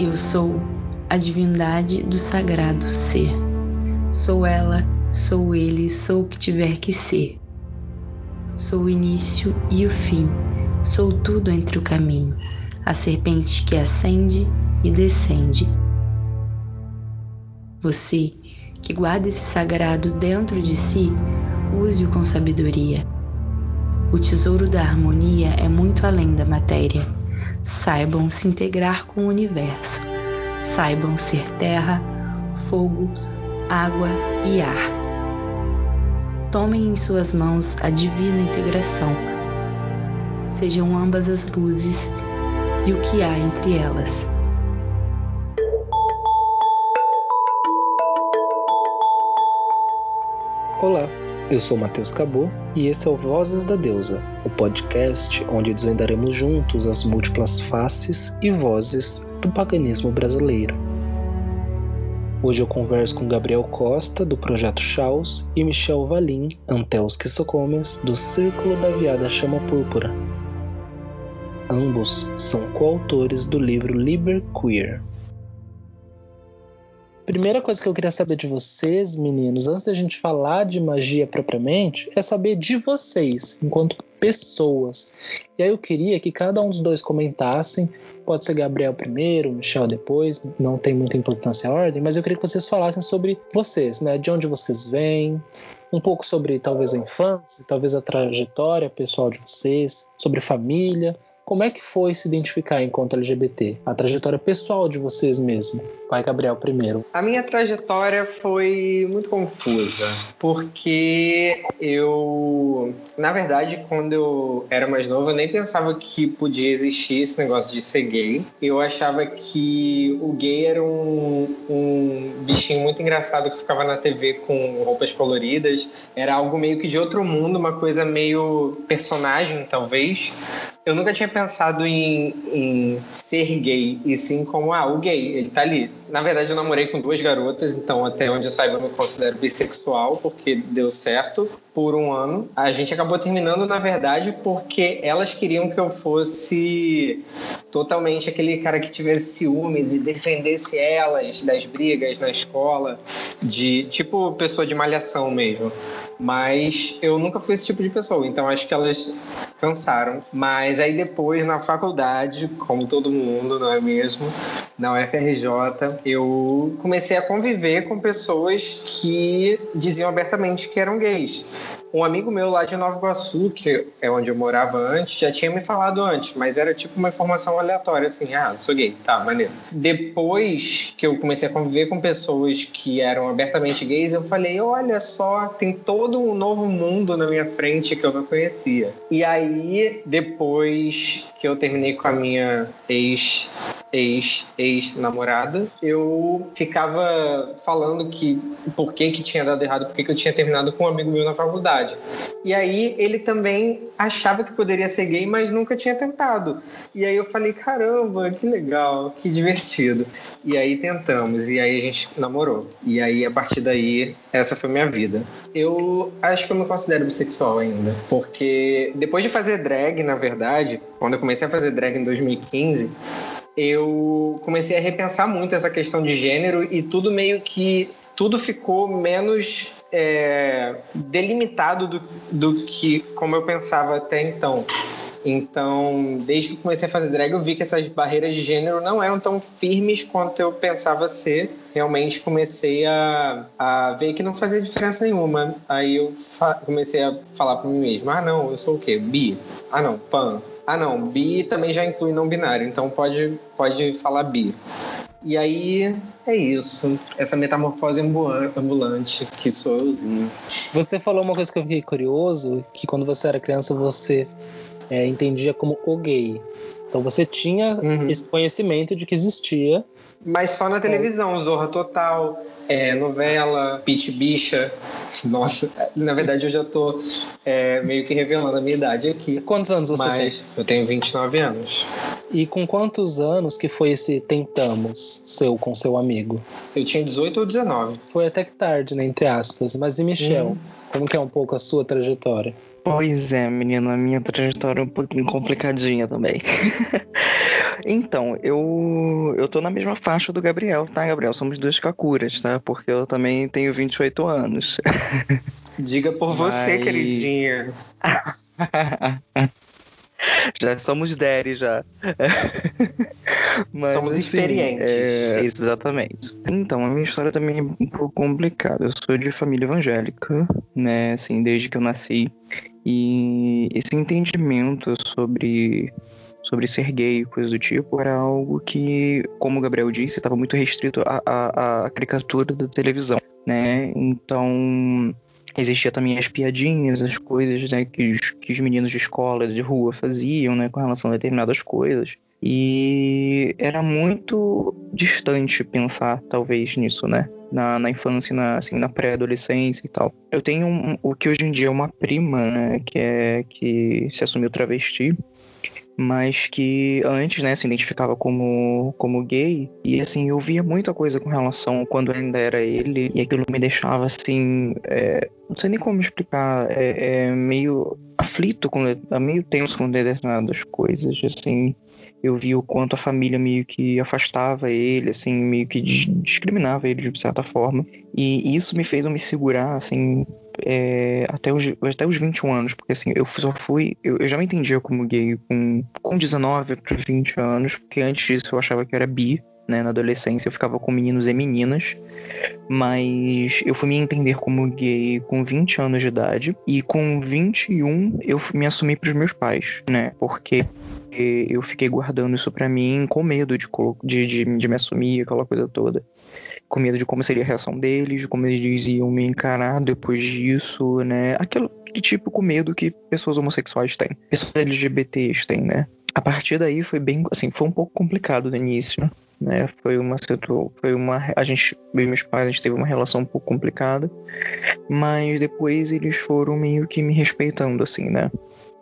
Eu sou a divindade do sagrado ser. Sou ela, sou ele, sou o que tiver que ser. Sou o início e o fim, sou tudo entre o caminho, a serpente que ascende e descende. Você que guarda esse sagrado dentro de si, use-o com sabedoria. O tesouro da harmonia é muito além da matéria. Saibam se integrar com o universo. Saibam ser terra, fogo, água e ar. Tomem em suas mãos a divina integração. Sejam ambas as luzes e o que há entre elas. Olá, eu sou Matheus Cabot e esse é o Vozes da Deusa, o podcast onde desvendaremos juntos as múltiplas faces e vozes do paganismo brasileiro. Hoje eu converso com Gabriel Costa, do Projeto Chaos, e Michel Valim, Anteus Quisocomes, do Círculo da Viada Chama Púrpura. Ambos são coautores do livro Liber Queer, Primeira coisa que eu queria saber de vocês, meninos, antes da gente falar de magia propriamente, é saber de vocês, enquanto pessoas. E aí eu queria que cada um dos dois comentassem, pode ser Gabriel primeiro, Michel depois, não tem muita importância a ordem, mas eu queria que vocês falassem sobre vocês, né? De onde vocês vêm, um pouco sobre talvez a infância, talvez a trajetória pessoal de vocês, sobre família, como é que foi se identificar enquanto LGBT? A trajetória pessoal de vocês mesmo. Vai, Gabriel, primeiro. A minha trajetória foi muito confusa, porque eu, na verdade, quando eu era mais novo, eu nem pensava que podia existir esse negócio de ser gay. Eu achava que o gay era um, um bichinho muito engraçado que ficava na TV com roupas coloridas. Era algo meio que de outro mundo, uma coisa meio personagem, talvez eu nunca tinha pensado em, em, ser gay, e sim como, ah, o gay, ele tá ali. Na verdade, eu namorei com duas garotas, então até onde eu saiba eu me considero bissexual, porque deu certo por um ano. A gente acabou terminando, na verdade, porque elas queriam que eu fosse totalmente aquele cara que tivesse ciúmes e defendesse elas das brigas na escola, de tipo pessoa de malhação mesmo. Mas eu nunca fui esse tipo de pessoa, então acho que elas cansaram. Mas aí depois, na faculdade, como todo mundo, não é mesmo? Na UFRJ, eu comecei a conviver com pessoas que diziam abertamente que eram gays um amigo meu lá de Nova Iguaçu, que é onde eu morava antes, já tinha me falado antes, mas era tipo uma informação aleatória, assim, ah, sou gay, tá, maneiro. Depois que eu comecei a conviver com pessoas que eram abertamente gays, eu falei, olha só, tem todo um novo mundo na minha frente que eu não conhecia. E aí, depois que eu terminei com a minha ex ex ex namorada eu ficava falando que por que que tinha dado errado por que que eu tinha terminado com um amigo meu na faculdade e aí ele também achava que poderia ser gay mas nunca tinha tentado. E aí eu falei caramba que legal que divertido. E aí tentamos. E aí a gente namorou. E aí a partir daí essa foi minha vida. Eu acho que eu me considero bissexual ainda porque depois de fazer drag na verdade quando eu comecei a fazer drag em 2015 eu comecei a repensar muito essa questão de gênero e tudo meio que tudo ficou menos é, delimitado do, do que como eu pensava até então. Então, desde que comecei a fazer drag, eu vi que essas barreiras de gênero não eram tão firmes quanto eu pensava ser. Realmente comecei a, a ver que não fazia diferença nenhuma. Aí eu comecei a falar para mim mesmo: ah, não, eu sou o quê? Bi. Ah, não, pan. Ah, não, bi também já inclui não binário, então pode, pode falar bi. E aí é isso, essa metamorfose ambulante que sou euzinho. Você falou uma coisa que eu fiquei curioso, que quando você era criança você é, entendia como o gay. Então você tinha uhum. esse conhecimento de que existia. Mas só na televisão, Zorra Total, é, novela, Pit Bicha. Nossa, na verdade eu já tô é, meio que revelando a minha idade aqui. Quantos anos você mas tem? Eu tenho 29 anos. E com quantos anos que foi esse tentamos seu com seu amigo? Eu tinha 18 ou 19. Foi até que tarde, né, entre aspas. Mas e Michel? Hum. Como que é um pouco a sua trajetória? Pois é, menino, a minha trajetória é um pouquinho complicadinha também. Então, eu, eu tô na mesma faixa do Gabriel, tá, Gabriel? Somos duas Kakuras, tá? Porque eu também tenho 28 anos. Diga por você, Mas- queridinha. já somos Daddy já. Mas, Somos assim, experientes. é, exatamente. Então, a minha história também é um pouco complicada. Eu sou de família evangélica, né? Assim, desde que eu nasci. E esse entendimento sobre sobre ser gay e coisa do tipo era algo que, como o Gabriel disse, estava muito restrito à, à, à caricatura da televisão, né? Então existia também as piadinhas, as coisas né, que, os, que os meninos de escola, de rua faziam, né, com relação a determinadas coisas. E era muito distante pensar, talvez, nisso, né? Na, na infância, na, assim, na pré-adolescência e tal. Eu tenho um- o que hoje em dia é uma prima, né? Que, é, que se assumiu travesti, mas que antes, né, se identificava como, como gay. E, assim, eu via muita coisa com relação quando ainda era ele, e aquilo me deixava, assim, é, não sei nem como explicar, é, é meio aflito, com, é meio tenso com determinadas coisas, assim. Eu vi o quanto a família meio que afastava ele, assim, meio que dis- discriminava ele de certa forma. E isso me fez eu me segurar, assim, é, até, os, até os 21 anos, porque assim, eu só fui. Eu, eu já me entendia como gay com, com 19 para 20 anos, porque antes disso eu achava que era bi. Né, na adolescência eu ficava com meninos e meninas, mas eu fui me entender como gay com 20 anos de idade e com 21 eu me assumi pros meus pais, né? Porque eu fiquei guardando isso pra mim com medo de, de, de, de me assumir, aquela coisa toda. Com medo de como seria a reação deles, de como eles iam me encarar depois disso, né? Aquele, com medo que pessoas homossexuais têm, pessoas LGBTs têm, né? A partir daí foi bem, assim, foi um pouco complicado no início, né? Foi uma foi uma a gente, eu meus pais, a gente teve uma relação um pouco complicada, mas depois eles foram meio que me respeitando, assim, né?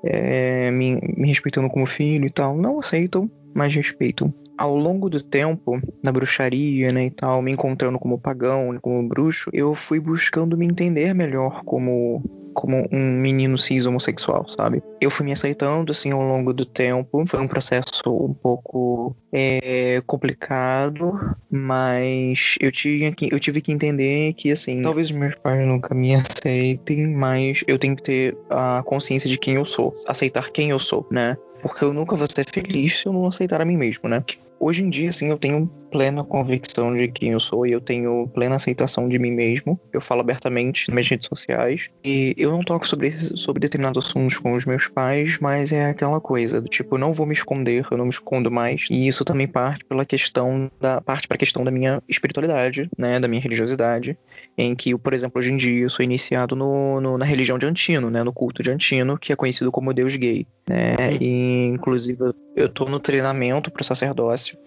é, me, me respeitando como filho e tal. Não aceitam, mas respeitam. Ao longo do tempo, na bruxaria, né, e tal, me encontrando como pagão, como bruxo, eu fui buscando me entender melhor como como um menino cis homossexual, sabe? Eu fui me aceitando, assim, ao longo do tempo. Foi um processo um pouco é, complicado, mas eu, tinha que, eu tive que entender que, assim, talvez meus pais nunca me aceitem, mas eu tenho que ter a consciência de quem eu sou, aceitar quem eu sou, né? Porque eu nunca vou ser feliz se eu não aceitar a mim mesmo, né? Hoje em dia, assim, eu tenho plena convicção de quem eu sou e eu tenho plena aceitação de mim mesmo. Eu falo abertamente nas minhas redes sociais. E eu não toco sobre, sobre determinados assuntos com os meus pais, mas é aquela coisa do tipo, eu não vou me esconder, eu não me escondo mais. E isso também parte pela questão da parte para a questão da minha espiritualidade, né, da minha religiosidade, em que, por exemplo, hoje em dia eu sou iniciado no, no- na religião de Antino, né, no culto de Antino, que é conhecido como Deus gay, né? E inclusive eu tô no treinamento pro sacerdócio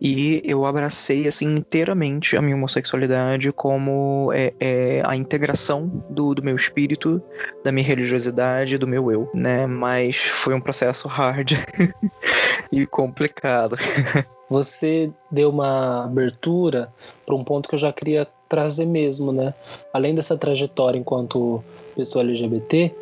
e eu abracei assim inteiramente a minha homossexualidade como é, é, a integração do, do meu espírito, da minha religiosidade, do meu eu, né? Mas foi um processo hard e complicado. Você deu uma abertura para um ponto que eu já queria trazer mesmo, né? Além dessa trajetória enquanto pessoa LGBT,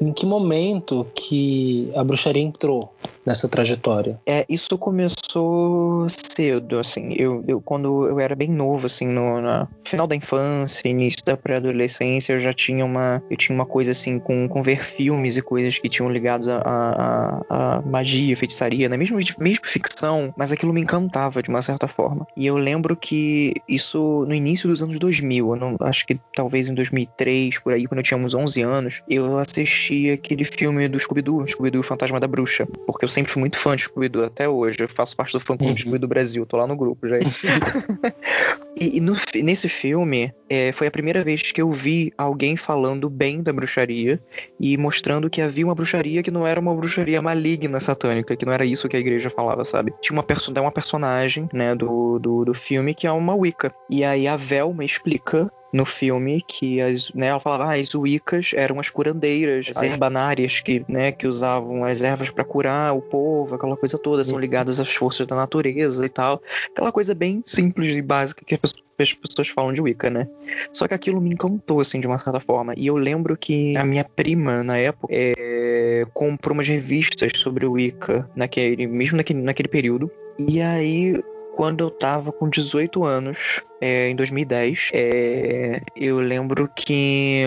em que momento que a bruxaria entrou nessa trajetória? É, isso começou cedo, assim. Eu, eu quando eu era bem novo, assim, no na final da infância, início da pré-adolescência, eu já tinha uma, eu tinha uma coisa assim com, com ver filmes e coisas que tinham ligados a, a, a- magia, feitiçaria, né? Mesmo mesmo ficção, mas aquilo me encantava de uma certa forma. E eu lembro que isso no início dos anos 2000, eu não, acho que talvez em 2003 por aí, quando eu tinha uns 11 anos, eu assisti aquele filme do Scooby-Doo, Scooby-Doo Fantasma da Bruxa, porque eu sempre fui muito fã de Scooby-Doo até hoje. Eu faço parte do fã clube Uhum. de Scooby-Doo Brasil, tô lá no grupo, gente. e e no nesse filme, é, foi a primeira vez que eu vi alguém falando bem da bruxaria e mostrando que havia uma bruxaria que não era uma bruxaria maligna satânica, que não era isso que a igreja falava, sabe? Tinha uma, perso uma personagem, né, do, do, do filme que é uma Wicca. E aí a Velma explica no filme que as, né, ela falava, ah, as Wiccas eram as curandeiras, as herbanárias que, né, que usavam as ervas para curar o povo, aquela coisa toda, são ligadas às forças da natureza e tal. Aquela coisa bem simples e básica que as pessoas falam de Wicca, né? Só que aquilo me encantou, assim, de uma certa forma. E eu lembro que a minha prima, na época, é, comprou umas revistas sobre o Wicca, naquele, mesmo naquele, naquele período. E aí quando eu tava com 18 anos, é, em 2010, é, eu lembro que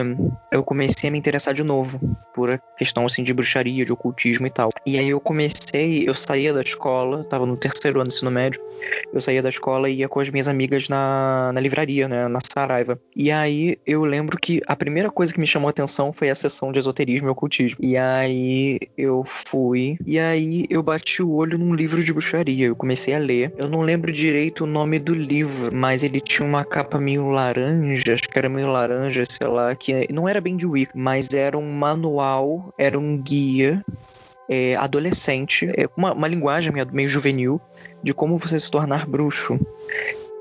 eu comecei a me interessar de novo por a questão assim de bruxaria, de ocultismo e tal. E aí eu comecei, eu saía da escola, tava no terceiro ano do ensino médio, eu saía da escola e ia com as minhas amigas na, na livraria, né, na Saraiva. E aí eu lembro que a primeira coisa que me chamou a atenção foi a sessão de esoterismo e ocultismo. E aí eu fui, e aí eu bati o olho num livro de bruxaria, eu comecei a ler. Eu não lembro direito o nome do livro, mas ele tinha uma capa meio laranja, acho que era meio laranja, sei lá, que não era bem de Wicca, mas era um manual, era um guia é, adolescente, é, uma, uma linguagem meio, meio juvenil de como você se tornar bruxo.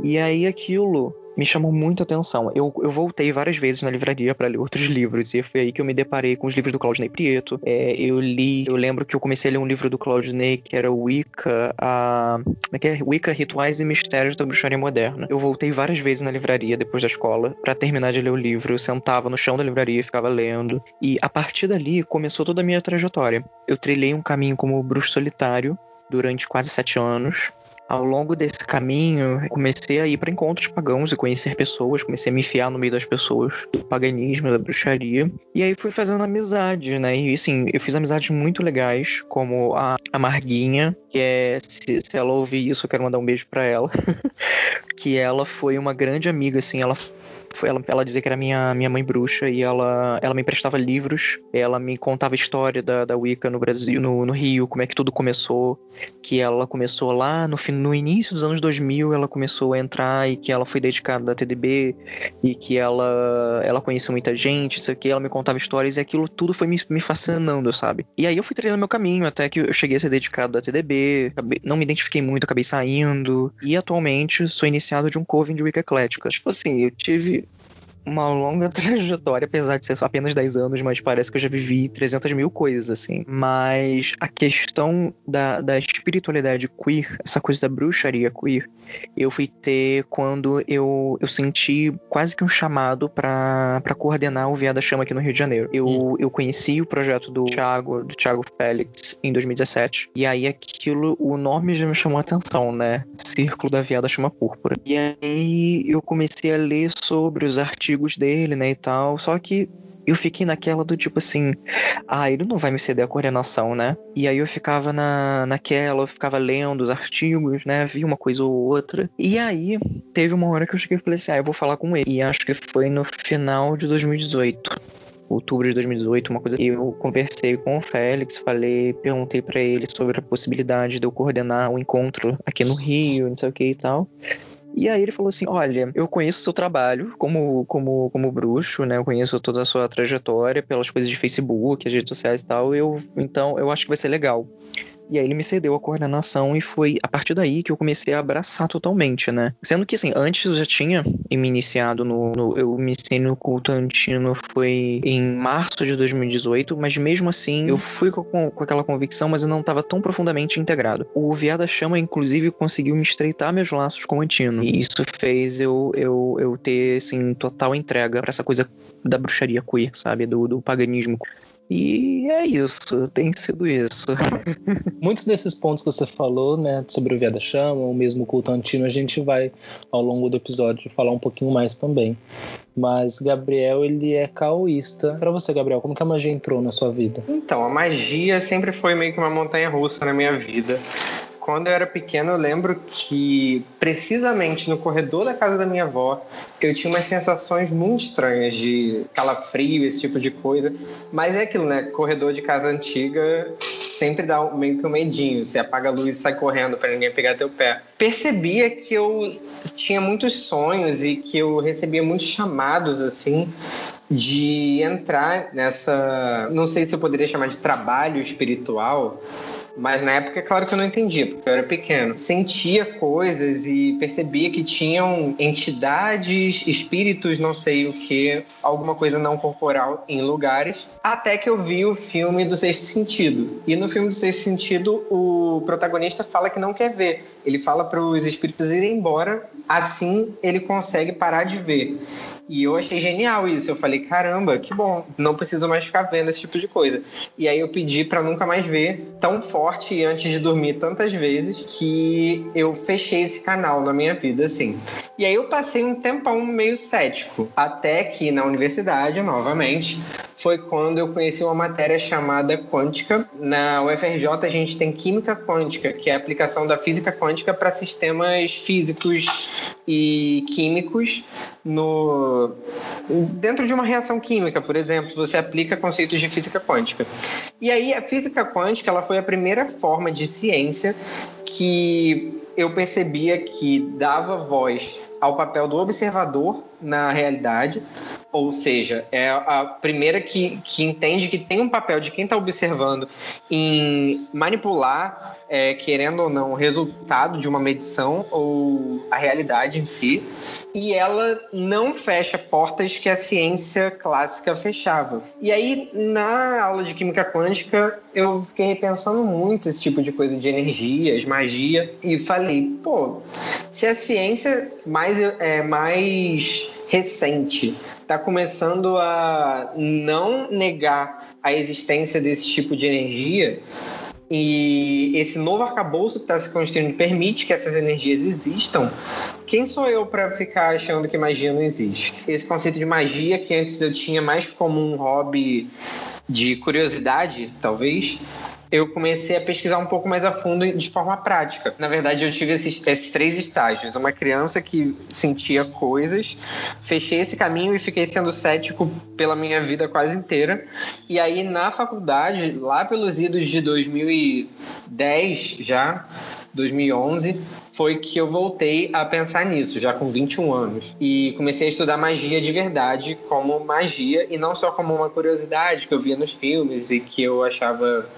E aí aquilo me chamou muito a atenção. Eu, eu voltei várias vezes na livraria para ler outros livros, e foi aí que eu me deparei com os livros do Claudinei Prieto. É, eu li, eu lembro que eu comecei a ler um livro do Claudinei que era Wicca, a, como é que é? Wicca, Rituais e Mistérios da Bruxaria Moderna. Eu voltei várias vezes na livraria depois da escola para terminar de ler o livro. Eu sentava no chão da livraria e ficava lendo. E a partir dali começou toda a minha trajetória. Eu trilhei um caminho como bruxo solitário durante quase sete anos ao longo desse caminho, comecei a ir para encontros pagãos e conhecer pessoas, comecei a me enfiar no meio das pessoas do paganismo, da bruxaria. E aí fui fazendo amizade, né? E assim, eu fiz amizades muito legais, como a, a Marguinha, que é, se, se ela ouvir isso, eu quero mandar um beijo para ela. que ela foi uma grande amiga, assim, ela ela, ela dizia que era minha, minha mãe bruxa e ela, ela me emprestava livros, ela me contava a história da, da Wicca no Brasil, no, no Rio, como é que tudo começou, que ela começou lá no, no início dos anos 2000, ela começou a entrar e que ela foi dedicada da TDB e que ela, ela conheceu muita gente, isso aqui, ela me contava histórias e aquilo tudo foi me, me fascinando, sabe? E aí eu fui treinando meu caminho até que eu cheguei a ser dedicado da TDB, não me identifiquei muito, acabei saindo e atualmente sou iniciado de um coven de Wicca Eclética. Tipo assim, eu tive uma longa trajetória, apesar de ser só apenas 10 anos, mas parece que eu já vivi 300 mil coisas, assim. Mas a questão da, da espiritualidade queer, essa coisa da bruxaria queer, eu fui ter quando eu, eu senti quase que um chamado para coordenar o Via da Chama aqui no Rio de Janeiro. Eu, hum. eu conheci o projeto do Thiago, do Thiago Félix, em 2017, e aí aquilo, o nome já me chamou a atenção, né? Círculo da Via da Chama Púrpura. E aí eu comecei a ler sobre os artigos artigos dele, né, e tal. Só que eu fiquei naquela do tipo assim, ah, ele não vai me ceder a coordenação, né? E aí eu ficava na, naquela, eu ficava lendo os artigos, né? Vi uma coisa ou outra. E aí teve uma hora que eu cheguei e falei assim, ah, eu vou falar com ele. E acho que foi no final de 2018 outubro de 2018, uma coisa. Eu conversei com o Félix, falei, perguntei para ele sobre a possibilidade de eu coordenar o um encontro aqui no Rio, não sei o que e tal. E aí ele falou assim: Olha, eu conheço o seu trabalho como, como, como bruxo, né? Eu conheço toda a sua trajetória pelas coisas de Facebook, as redes sociais e tal. Eu, então eu acho que vai ser legal. E aí ele me cedeu a coordenação e foi a partir daí que eu comecei a abraçar totalmente, né? Sendo que, assim, antes eu já tinha me iniciado no... no eu me iniciei no culto antino foi em março de 2018, mas mesmo assim eu fui com, com aquela convicção, mas eu não estava tão profundamente integrado. O Viada Chama, inclusive, conseguiu me estreitar meus laços com o antino. E isso fez eu, eu, eu ter, assim, total entrega para essa coisa da bruxaria queer, sabe? Do, do paganismo. E é isso, tem sido isso. Muitos desses pontos que você falou, né, sobre o Via da Chama, o mesmo culto antino, a gente vai, ao longo do episódio, falar um pouquinho mais também. Mas Gabriel, ele é caoísta. Para você, Gabriel, como que a magia entrou na sua vida? Então, a magia sempre foi meio que uma montanha russa na minha vida quando eu era pequeno, eu lembro que precisamente no corredor da casa da minha avó, eu tinha umas sensações muito estranhas de calafrio, esse tipo de coisa. Mas é aquilo, né? Corredor de casa antiga sempre dá meio que um medinho. Você apaga a luz e sai correndo para ninguém pegar teu pé. Percebia que eu tinha muitos sonhos e que eu recebia muitos chamados assim de entrar nessa, não sei se eu poderia chamar de trabalho espiritual, Mas na época, é claro que eu não entendia, porque eu era pequeno. Sentia coisas e percebia que tinham entidades, espíritos, não sei o que, alguma coisa não corporal em lugares. Até que eu vi o filme do Sexto Sentido. E no filme do Sexto Sentido, o protagonista fala que não quer ver. Ele fala para os espíritos irem embora, assim ele consegue parar de ver. E eu achei genial isso. Eu falei, caramba, que bom, não preciso mais ficar vendo esse tipo de coisa. E aí eu pedi para nunca mais ver tão forte antes de dormir tantas vezes que eu fechei esse canal na minha vida, assim. E aí eu passei um tempão meio cético, até que na universidade, novamente, foi quando eu conheci uma matéria chamada quântica. Na UFRJ a gente tem química quântica, que é a aplicação da física quântica para sistemas físicos e químicos no dentro de uma reação química, por exemplo, você aplica conceitos de física quântica. E aí a física quântica, ela foi a primeira forma de ciência que eu percebia que dava voz ao papel do observador na realidade, ou seja, é a primeira que, que entende que tem um papel de quem está observando em manipular, é, querendo ou não, o resultado de uma medição ou a realidade em si. E ela não fecha portas que a ciência clássica fechava. E aí, na aula de química quântica, eu fiquei repensando muito esse tipo de coisa de energias, magia, e falei, pô, se a ciência mais, é, mais recente está começando a não negar a existência desse tipo de energia e esse novo arcabouço que está se construindo permite que essas energias existam, quem sou eu para ficar achando que magia não existe? Esse conceito de magia que antes eu tinha mais como um hobby de curiosidade, talvez, eu comecei a pesquisar um pouco mais a fundo de forma prática. Na verdade, eu tive esses, esses, três estágios. Uma criança que sentia coisas, fechei esse caminho e fiquei sendo cético pela minha vida quase inteira. E aí, na faculdade, lá pelos idos de 2010 já, 2011, foi que eu voltei a pensar nisso, já com 21 anos. E comecei a estudar magia de verdade, como magia, e não só como uma curiosidade que eu via nos filmes e que eu achava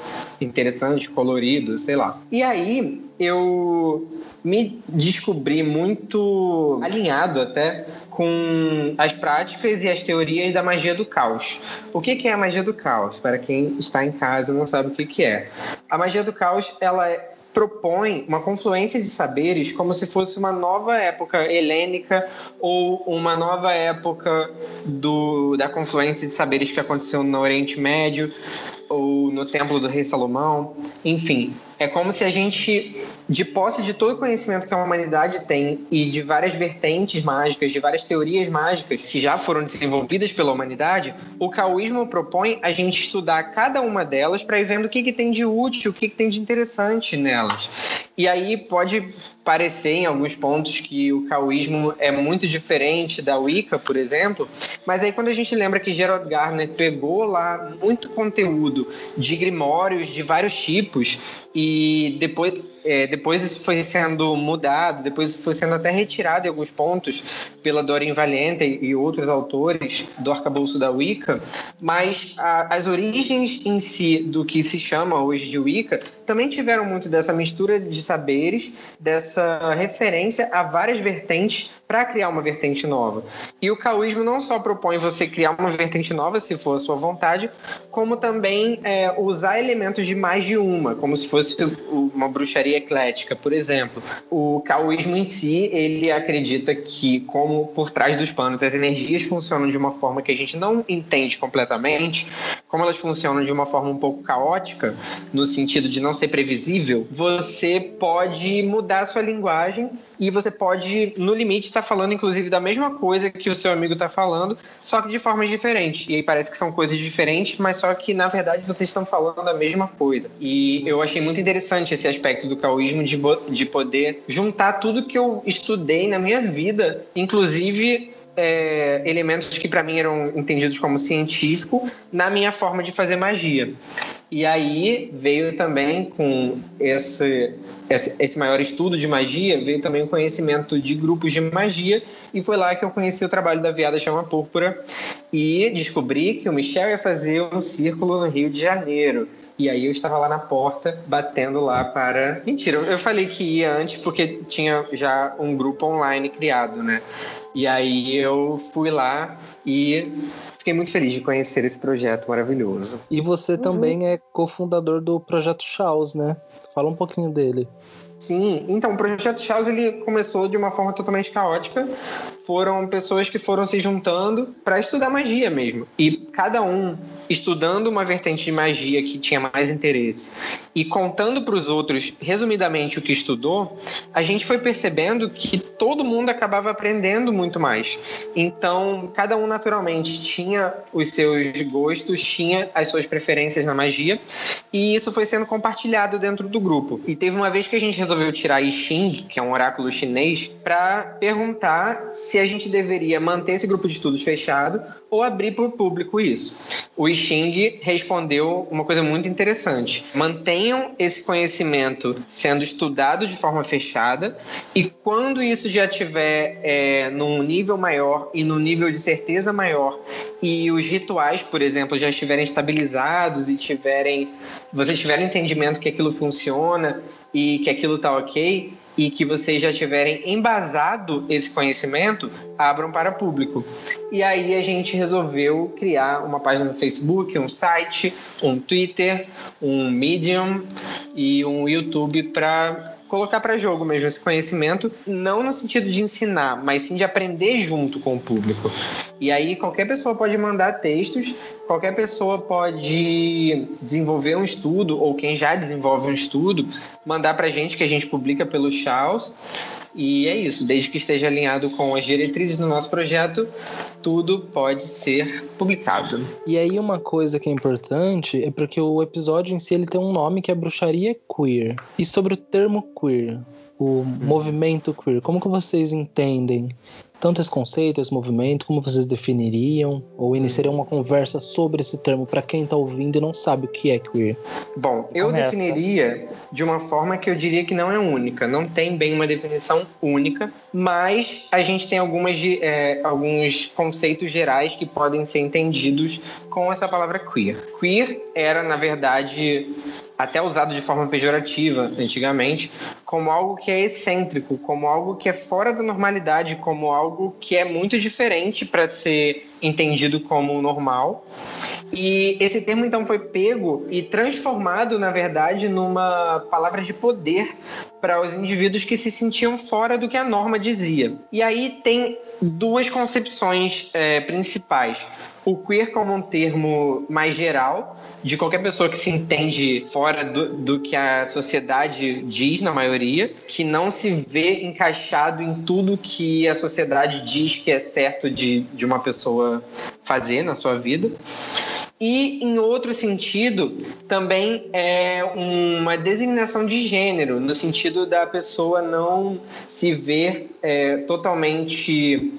interessante, colorido, sei lá. E aí eu me descobri muito alinhado até com as práticas e as teorias da magia do caos. O que é a magia do caos? Para quem está em casa e não sabe o que é. A magia do caos, ela é propõe uma confluência de saberes como se fosse uma nova época helênica ou uma nova época do, da confluência de saberes que aconteceu no Oriente Médio ou no Templo do Rei Salomão, enfim, é como se a gente, de posse de todo o conhecimento que a humanidade tem e de várias vertentes mágicas, de várias teorias mágicas que já foram desenvolvidas pela humanidade, o caoísmo propõe a gente estudar cada uma delas para ir vendo o que, que tem de útil, o que, que tem de interessante nelas. E aí pode parecer em alguns pontos que o caoísmo é muito diferente da Wicca, por exemplo, mas aí quando a gente lembra que Gerald Gardner pegou lá muito conteúdo de grimórios de vários tipos e depois, é, depois isso foi sendo mudado, depois isso foi sendo até retirado em alguns pontos pela Doreen Valiente e outros autores do arcabouço da Wicca, mas a, as origens em si do que se chama hoje de Wicca também tiveram muito dessa mistura de saberes, dessa referência a várias vertentes para criar uma vertente nova. E o caoísmo não só propõe você criar uma vertente nova, se for a sua vontade, como também é, usar elementos de mais de uma, como se fosse uma bruxaria eclética, por exemplo. O caoísmo em si, ele acredita que, como por trás dos panos as energias funcionam de uma forma que a gente não entende completamente, como elas funcionam de uma forma um pouco caótica, no sentido de não ser previsível, você pode mudar a sua linguagem e você pode, no limite, estar tá falando, inclusive, da mesma coisa que o seu amigo está falando, só que de formas diferentes. E aí parece que são coisas diferentes, mas só que, na verdade, vocês estão falando a mesma coisa. E eu achei muito interessante esse aspecto do caoísmo de, de poder juntar tudo que eu estudei na minha vida, inclusive é, elementos que para mim eram entendidos como científico na minha forma de fazer magia. E aí veio também com esse, esse, esse, maior estudo de magia, veio também o conhecimento de grupos de magia, e foi lá que eu conheci o trabalho da Viada Chama Púrpura e descobri que o Michel ia fazer um círculo no Rio de Janeiro. E aí eu estava lá na porta, batendo lá para. Mentira, eu falei que ia antes porque tinha já um grupo online criado, né? E aí eu fui lá e fiquei muito feliz de conhecer esse projeto maravilhoso. E você uhum. também é cofundador do projeto Chaos, né? Fala um pouquinho dele. Sim, então o projeto Chaos ele começou de uma forma totalmente caótica. Foram pessoas que foram se juntando para estudar magia mesmo. E cada um estudando uma vertente de magia que tinha mais interesse e contando para os outros resumidamente o que estudou, a gente foi percebendo que todo mundo acabava aprendendo muito mais. Então, cada um naturalmente tinha os seus gostos, tinha as suas preferências na magia, e isso foi sendo compartilhado dentro do grupo. E teve uma vez que a gente resolveu tirar I Ching, que é um oráculo chinês, para perguntar se a gente deveria manter esse grupo de estudos fechado ou abrir para o público isso. O I Ching respondeu uma coisa muito interessante. Mantenham esse conhecimento sendo estudado de forma fechada e quando isso já tiver é, num nível maior e num nível de certeza maior e os rituais, por exemplo, já estiverem estabilizados e tiverem, vocês tiverem entendimento que aquilo funciona e que aquilo está ok, e que vocês já tiverem embasado esse conhecimento, abram para público. E aí a gente resolveu criar uma página no Facebook, um site, um Twitter, um Medium e um YouTube para colocar para jogo mesmo esse conhecimento, não no sentido de ensinar, mas sim de aprender junto com o público. E aí qualquer pessoa pode mandar textos, qualquer pessoa pode desenvolver um estudo, ou quem já desenvolve um estudo, mandar para gente que a gente publica pelo Chaos. E é isso, desde que esteja alinhado com as diretrizes do nosso projeto, tudo pode ser publicado. E aí uma coisa que é importante é porque o episódio em si ele tem um nome que é bruxaria queer. E sobre o termo queer, o hum. movimento queer, como que vocês entendem tanto esse conceito, esse movimento, como vocês definiriam ou iniciariam uma conversa sobre esse termo para quem está ouvindo e não sabe o que é queer? Bom, eu Começa. definiria de uma forma que eu diria que não é única, não tem bem uma definição única, mas a gente tem algumas, é, alguns conceitos gerais que podem ser entendidos com essa palavra queer. Queer era, na verdade, até usado de forma pejorativa antigamente, como algo que é excêntrico, como algo que é fora da normalidade, como algo que é muito diferente para ser entendido como normal. E esse termo então foi pego e transformado, na verdade, numa palavra de poder para os indivíduos que se sentiam fora do que a norma dizia. E aí tem duas concepções é, principais o queer como um termo mais geral, de qualquer pessoa que se entende fora do, do, que a sociedade diz, na maioria, que não se vê encaixado em tudo que a sociedade diz que é certo de, de uma pessoa fazer na sua vida. E, em outro sentido, também é uma designação de gênero, no sentido da pessoa não se ver é, totalmente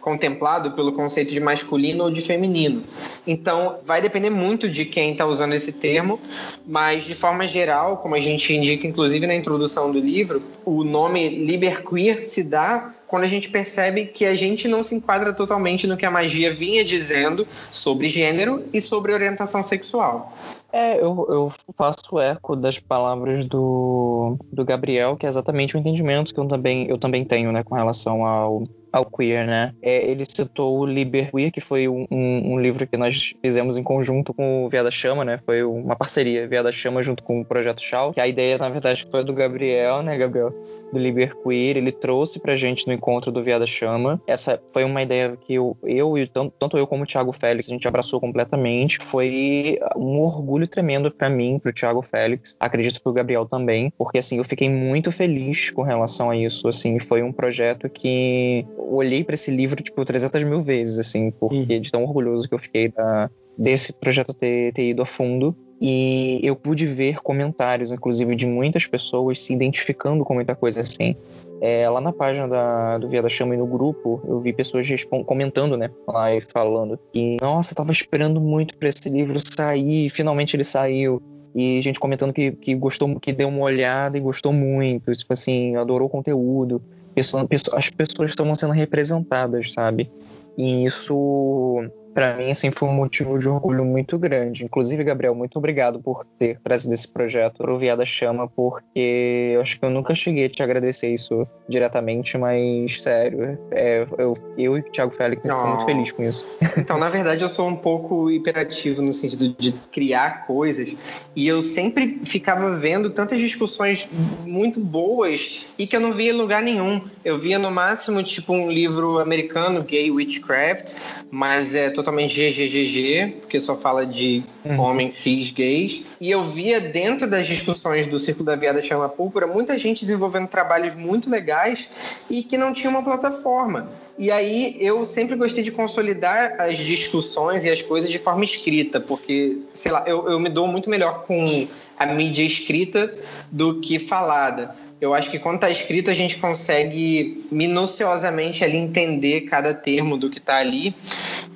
contemplado pelo conceito de masculino ou de feminino. Então, vai depender muito de quem está usando esse termo, mas de forma geral, como a gente indica inclusive na introdução do livro, o nome liberqueer se dá quando a gente percebe que a gente não se enquadra totalmente no que a magia vinha dizendo sobre gênero e sobre orientação sexual. É, eu, eu faço eco das palavras do, do Gabriel, que é exatamente o entendimento que eu também, eu também tenho, né, com relação ao, ao queer, né? É, ele citou o Liber Queer, que foi um, um, livro que nós fizemos em conjunto com o Viada Chama, né? Foi uma parceria Viada Chama junto com o Projeto Chal, que a ideia, na verdade, foi do Gabriel, né, Gabriel? Do Liber Queer, ele trouxe pra gente no encontro do Viada Chama. Essa foi uma ideia que eu, eu e tanto, tanto eu como o Thiago Félix, a gente abraçou completamente. Foi um orgulho tremendo para mim, pro Thiago Félix, acredito pro Gabriel também, porque assim, eu fiquei muito feliz com relação a isso, assim, foi um projeto que olhei para esse livro, tipo, 300 mil vezes, assim, porque uhum. de tão orgulhoso que eu fiquei da, desse projeto ter, ter ido a fundo. E eu pude ver comentários, inclusive, de muitas pessoas se identificando com muita coisa assim. é, lá na página da, do Via da Chama e no grupo, eu vi pessoas comentando, né, lá e falando que, nossa, tava esperando muito para esse livro sair, finalmente ele saiu. E gente comentando que, que gostou, que deu uma olhada e gostou muito, tipo assim, adorou o conteúdo. As pessoas estão sendo representadas, sabe? E isso para mim assim foi um motivo de orgulho muito grande. Inclusive, Gabriel, muito obrigado por ter trazido esse projeto para o Via da Chama, porque eu acho que eu nunca cheguei a te agradecer isso diretamente, mas sério, é, eu, eu e o Thiago Félix ficamos muito felizes com isso. Então, na verdade, eu sou um pouco hiperativo no sentido de criar coisas e eu sempre ficava vendo tantas discussões muito boas e que eu não via em lugar nenhum. Eu via no máximo tipo um livro americano, Gay Witchcraft, mas é totalmente GGGG, porque só fala de uhum. homens cis gays. E eu via dentro das discussões do Círculo da Viada Chama Púrpura muita gente desenvolvendo trabalhos muito legais e que não tinha uma plataforma. E aí eu sempre gostei de consolidar as discussões e as coisas de forma escrita, porque, sei lá, eu, eu me dou muito melhor com a mídia escrita do que falada. Eu acho que quando está escrito a gente consegue minuciosamente ali entender cada termo do que está ali.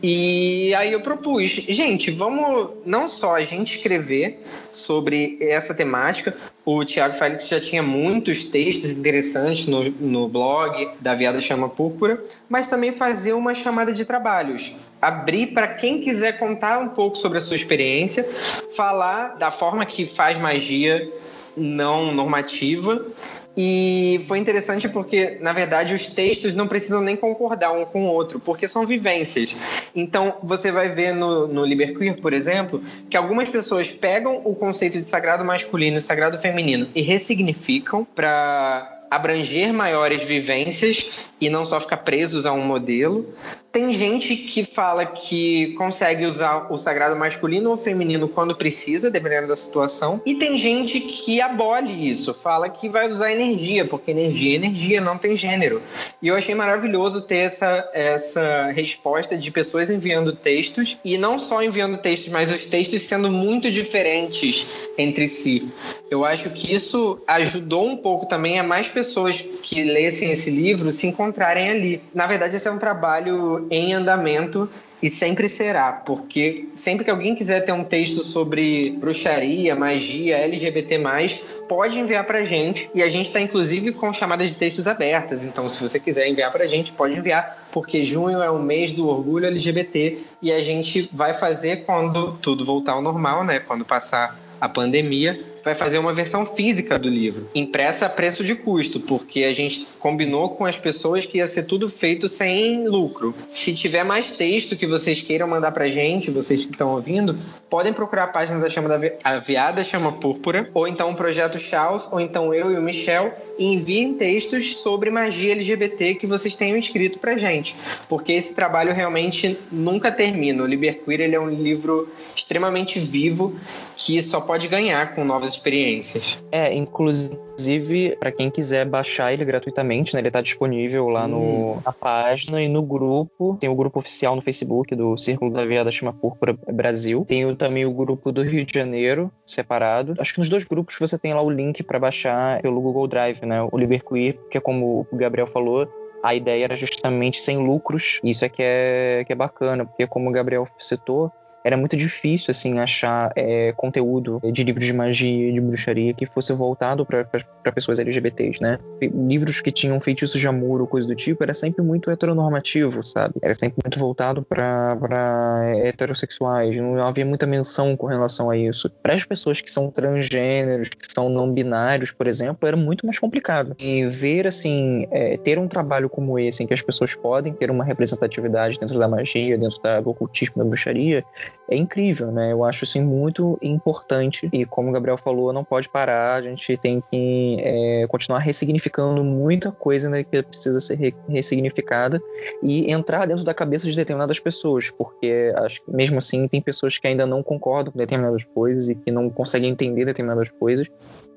E aí eu propus, gente, vamos não só a gente escrever sobre essa temática. O Tiago Félix já tinha muitos textos interessantes no, no blog da Viada Chama Púrpura, mas também fazer uma chamada de trabalhos abrir para quem quiser contar um pouco sobre a sua experiência, falar da forma que faz magia não normativa. E foi interessante porque, na verdade, os textos não precisam nem concordar um com o outro, porque são vivências. Então, você vai ver no, no Liberqueer, por exemplo, que algumas pessoas pegam o conceito de sagrado masculino e sagrado feminino e ressignificam para abranger maiores vivências e não só ficar presos a um modelo. Tem gente que fala que consegue usar o sagrado masculino ou feminino quando precisa, dependendo da situação. E tem gente que abole isso, fala que vai usar energia, porque energia é energia, não tem gênero. E eu achei maravilhoso ter essa, essa resposta de pessoas enviando textos, e não só enviando textos, mas os textos sendo muito diferentes entre si. Eu acho que isso ajudou um pouco também a mais pessoas que lessem esse livro se encontrarem ali. Na verdade, esse é um trabalho em andamento e sempre será, porque sempre que alguém quiser ter um texto sobre bruxaria, magia, LGBT+, pode enviar para a gente e a gente está inclusive com chamadas de textos abertas. Então, se você quiser enviar para a gente, pode enviar, porque junho é o mês do orgulho LGBT e a gente vai fazer quando tudo voltar ao normal, né? Quando passar a pandemia, vai fazer uma versão física do livro, impressa a preço de custo, porque a gente combinou com as pessoas que ia ser tudo feito sem lucro. Se tiver mais texto que vocês queiram mandar pra gente, vocês que estão ouvindo, podem procurar a página da Chama da Aviada Chama Púrpura, ou então o Projeto Chaos, ou então eu e o Michel, e enviem textos sobre magia LGBT que vocês tenham escrito pra gente, porque esse trabalho realmente nunca termina. O Liberqueer ele é um livro extremamente vivo que só pode ganhar com novas experiências. É, inclusive, para quem quiser baixar ele gratuitamente, né, ele está disponível lá no, na página e no grupo. Tem o grupo oficial no Facebook do Círculo da Viada Chama Púrpura Brasil. Tem o, também o grupo do Rio de Janeiro, separado. Acho que nos dois grupos você tem lá o link para baixar pelo Google Drive, né? O Liberqueer, que é como o Gabriel falou, a ideia era justamente sem lucros. Isso é que é, que é bacana, porque como o Gabriel citou, era muito difícil assim achar é, conteúdo de livros de magia, de bruxaria que fosse voltado para pessoas LGBTs, né? Livros que tinham feitiços de amor ou coisa do tipo era sempre muito heteronormativo, sabe? Era sempre muito voltado para heterossexuais, não havia muita menção com relação a isso. Para as pessoas que são transgêneros, que são não binários, por exemplo, era muito mais complicado. E ver assim, é, ter um trabalho como esse em que as pessoas podem ter uma representatividade dentro da magia, dentro da, do ocultismo, da bruxaria, é incrível, né? Eu acho assim muito importante. E como o Gabriel falou, não pode parar, a gente tem que é, continuar ressignificando muita coisa né, que precisa ser re ressignificada e entrar dentro da cabeça de determinadas pessoas, porque acho que mesmo assim tem pessoas que ainda não concordam com determinadas coisas e que não conseguem entender determinadas coisas.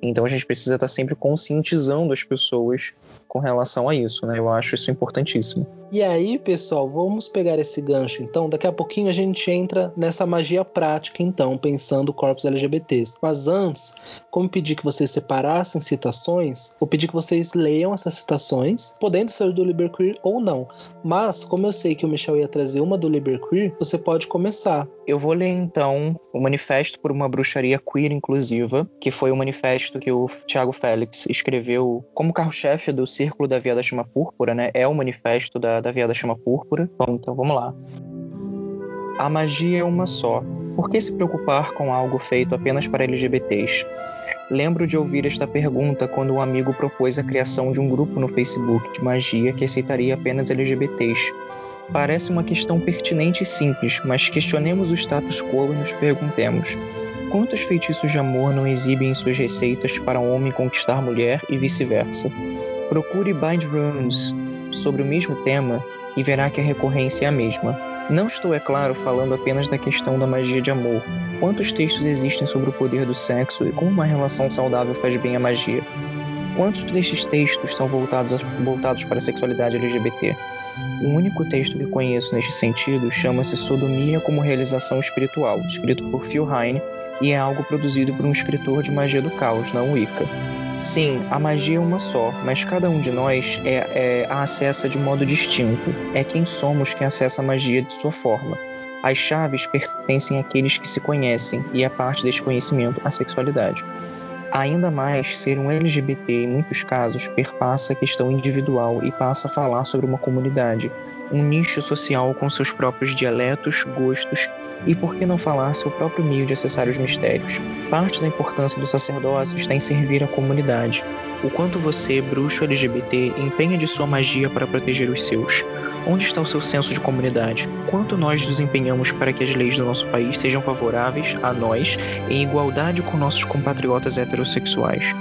Então a gente precisa estar sempre conscientizando as pessoas com relação a isso, né? Eu acho isso importantíssimo. E aí, pessoal, vamos pegar esse gancho então. Daqui a pouquinho a gente entra nessa magia prática, então, pensando corpos LGBTs. Mas antes, como pedir que vocês separassem citações, vou pedir que vocês leiam essas citações, podendo ser do Liberqueer ou não. Mas, como eu sei que o Michel ia trazer uma do Liberqueer, você pode começar. Eu vou ler então o Manifesto por uma Bruxaria Queer Inclusiva, que foi o manifesto que o Tiago Félix escreveu como carro-chefe do Círculo da Via da Chama Púrpura, né? É o manifesto da, da Via da Chama Púrpura. Bom, então vamos lá. A magia é uma só. Por que se preocupar com algo feito apenas para LGBTs? Lembro de ouvir esta pergunta quando um amigo propôs a criação de um grupo no Facebook de magia que aceitaria apenas LGBTs. Parece uma questão pertinente e simples, mas questionemos o status quo e nos perguntemos: quantos feitiços de amor não exibem em suas receitas para um homem conquistar mulher e vice-versa? Procure Bind Runes sobre o mesmo tema e verá que a recorrência é a mesma. Não estou, é claro, falando apenas da questão da magia de amor. Quantos textos existem sobre o poder do sexo e como uma relação saudável faz bem à magia? Quantos destes textos são voltados, voltados para a sexualidade LGBT? O único texto que conheço neste sentido chama-se Sodomia como Realização Espiritual, escrito por Phil Heine, e é algo produzido por um escritor de magia do caos, não Wicca. Sim, a magia é uma só, mas cada um de nós é, é, a acessa de modo distinto. É quem somos quem acessa a magia de sua forma. As chaves pertencem àqueles que se conhecem, e é parte deste conhecimento a sexualidade. Ainda mais, ser um LGBT, em muitos casos, perpassa a questão individual e passa a falar sobre uma comunidade, um nicho social com seus próprios dialetos, gostos e, por que não falar, seu próprio meio de acessar os mistérios. Parte da importância do sacerdócio está em servir a comunidade. O quanto você, bruxo LGBT, empenha de sua magia para proteger os seus. Onde está o seu senso de comunidade? Quanto nós desempenhamos para que as leis do nosso país sejam favoráveis a nós em igualdade com nossos compatriotas heterossexuais?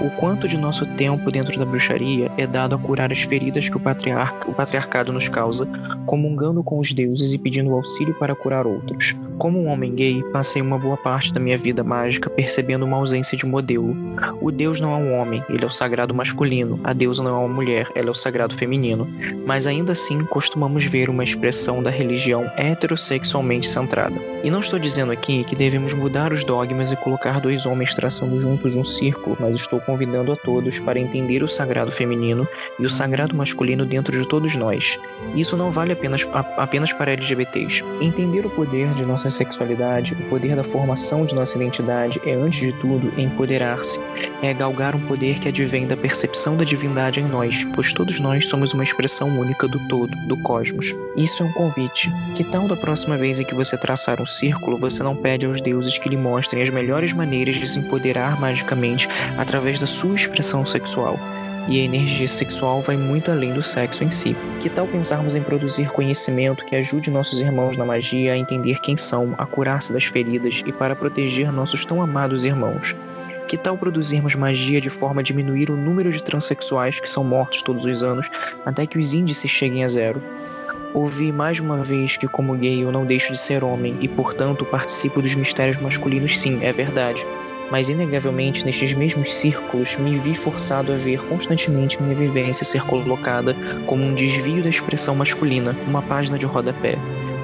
O quanto de nosso tempo dentro da bruxaria é dado a curar as feridas que o, patriarca, o patriarcado nos causa, comungando com os deuses e pedindo auxílio para curar outros. Como um homem gay, passei uma boa parte da minha vida mágica percebendo uma ausência de modelo. O deus não é um homem, ele é o sagrado masculino. A deusa não é uma mulher, ela é o sagrado feminino. Mas ainda assim, costumamos ver uma expressão da religião heterossexualmente centrada. E não estou dizendo aqui que devemos mudar os dogmas e colocar dois homens traçando juntos um círculo, mas estou convidando a todos para entender o sagrado feminino e o sagrado masculino dentro de todos nós. Isso não vale apenas, apenas para LGBTs. Entender o poder de nossa sexualidade, o poder da formação de nossa identidade é, antes de tudo, empoderar-se. É galgar um poder que advém da percepção da divindade em nós, pois todos nós somos uma expressão única do todo, do cosmos. Isso é um convite. Que tal da próxima vez em que você traçar um círculo, você não pede aos deuses que lhe mostrem as melhores maneiras de se empoderar magicamente através através da sua expressão sexual. E a energia sexual vai muito além do sexo em si. Que tal pensarmos em produzir conhecimento que ajude nossos irmãos na magia a entender quem são, a curar-se das feridas e para proteger nossos tão amados irmãos? Que tal produzirmos magia de forma a diminuir o número de transexuais que são mortos todos os anos até que os índices cheguem a zero? Ouvi mais uma vez que, como gay, eu não deixo de ser homem e, portanto, participo dos mistérios masculinos, sim, é verdade mas inegavelmente nestes mesmos círculos me vi forçado a ver constantemente minha vivência ser colocada como um desvio da expressão masculina, uma página de rodapé,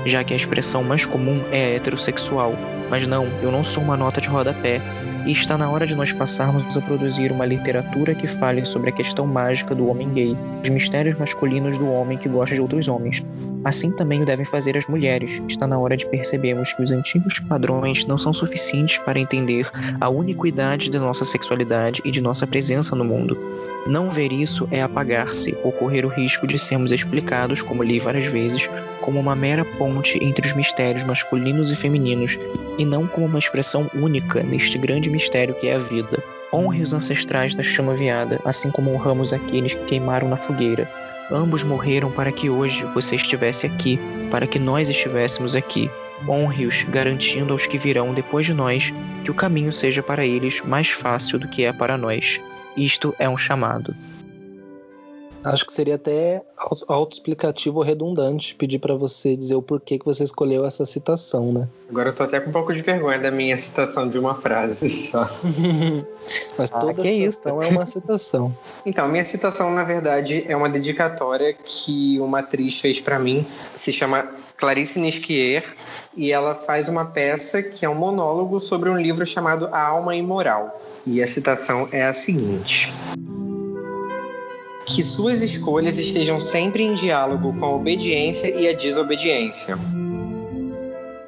já que a expressão mais comum é heterossexual. Mas não, eu não sou uma nota de rodapé, e está na hora de nós passarmos a produzir uma literatura que fale sobre a questão mágica do homem gay, os mistérios masculinos do homem que gosta de outros homens. Assim também o devem fazer as mulheres. Está na hora de percebermos que os antigos padrões não são suficientes para entender a unicidade da nossa sexualidade e de nossa presença no mundo. Não ver isso é apagar-se ou correr o risco de sermos explicados, como li várias vezes, como uma mera ponte entre os mistérios masculinos e femininos, e não como uma expressão única neste grande mistério que é a vida. Honre os ancestrais da chama viada, assim como honramos aqueles que queimaram na fogueira. Ambos morreram para que hoje você estivesse aqui, para que nós estivéssemos aqui. Honre-os, garantindo aos que virão depois de nós que o caminho seja para eles mais fácil do que é para nós. Isto é um chamado. Acho que seria até autoexplicativo ou redundante pedir para você dizer o porquê que você escolheu essa citação, né? Agora eu tô até com um pouco de vergonha da minha citação de uma frase só. Mas toda ah, citação é uma citação. Então, a minha citação, na verdade, é uma dedicatória que uma atriz fez para mim. Se chama Clarice Nisquier e ela faz uma peça que é um monólogo sobre um livro chamado A Alma Imoral. E a citação é a seguinte: Que suas escolhas estejam sempre em diálogo com a obediência e a desobediência.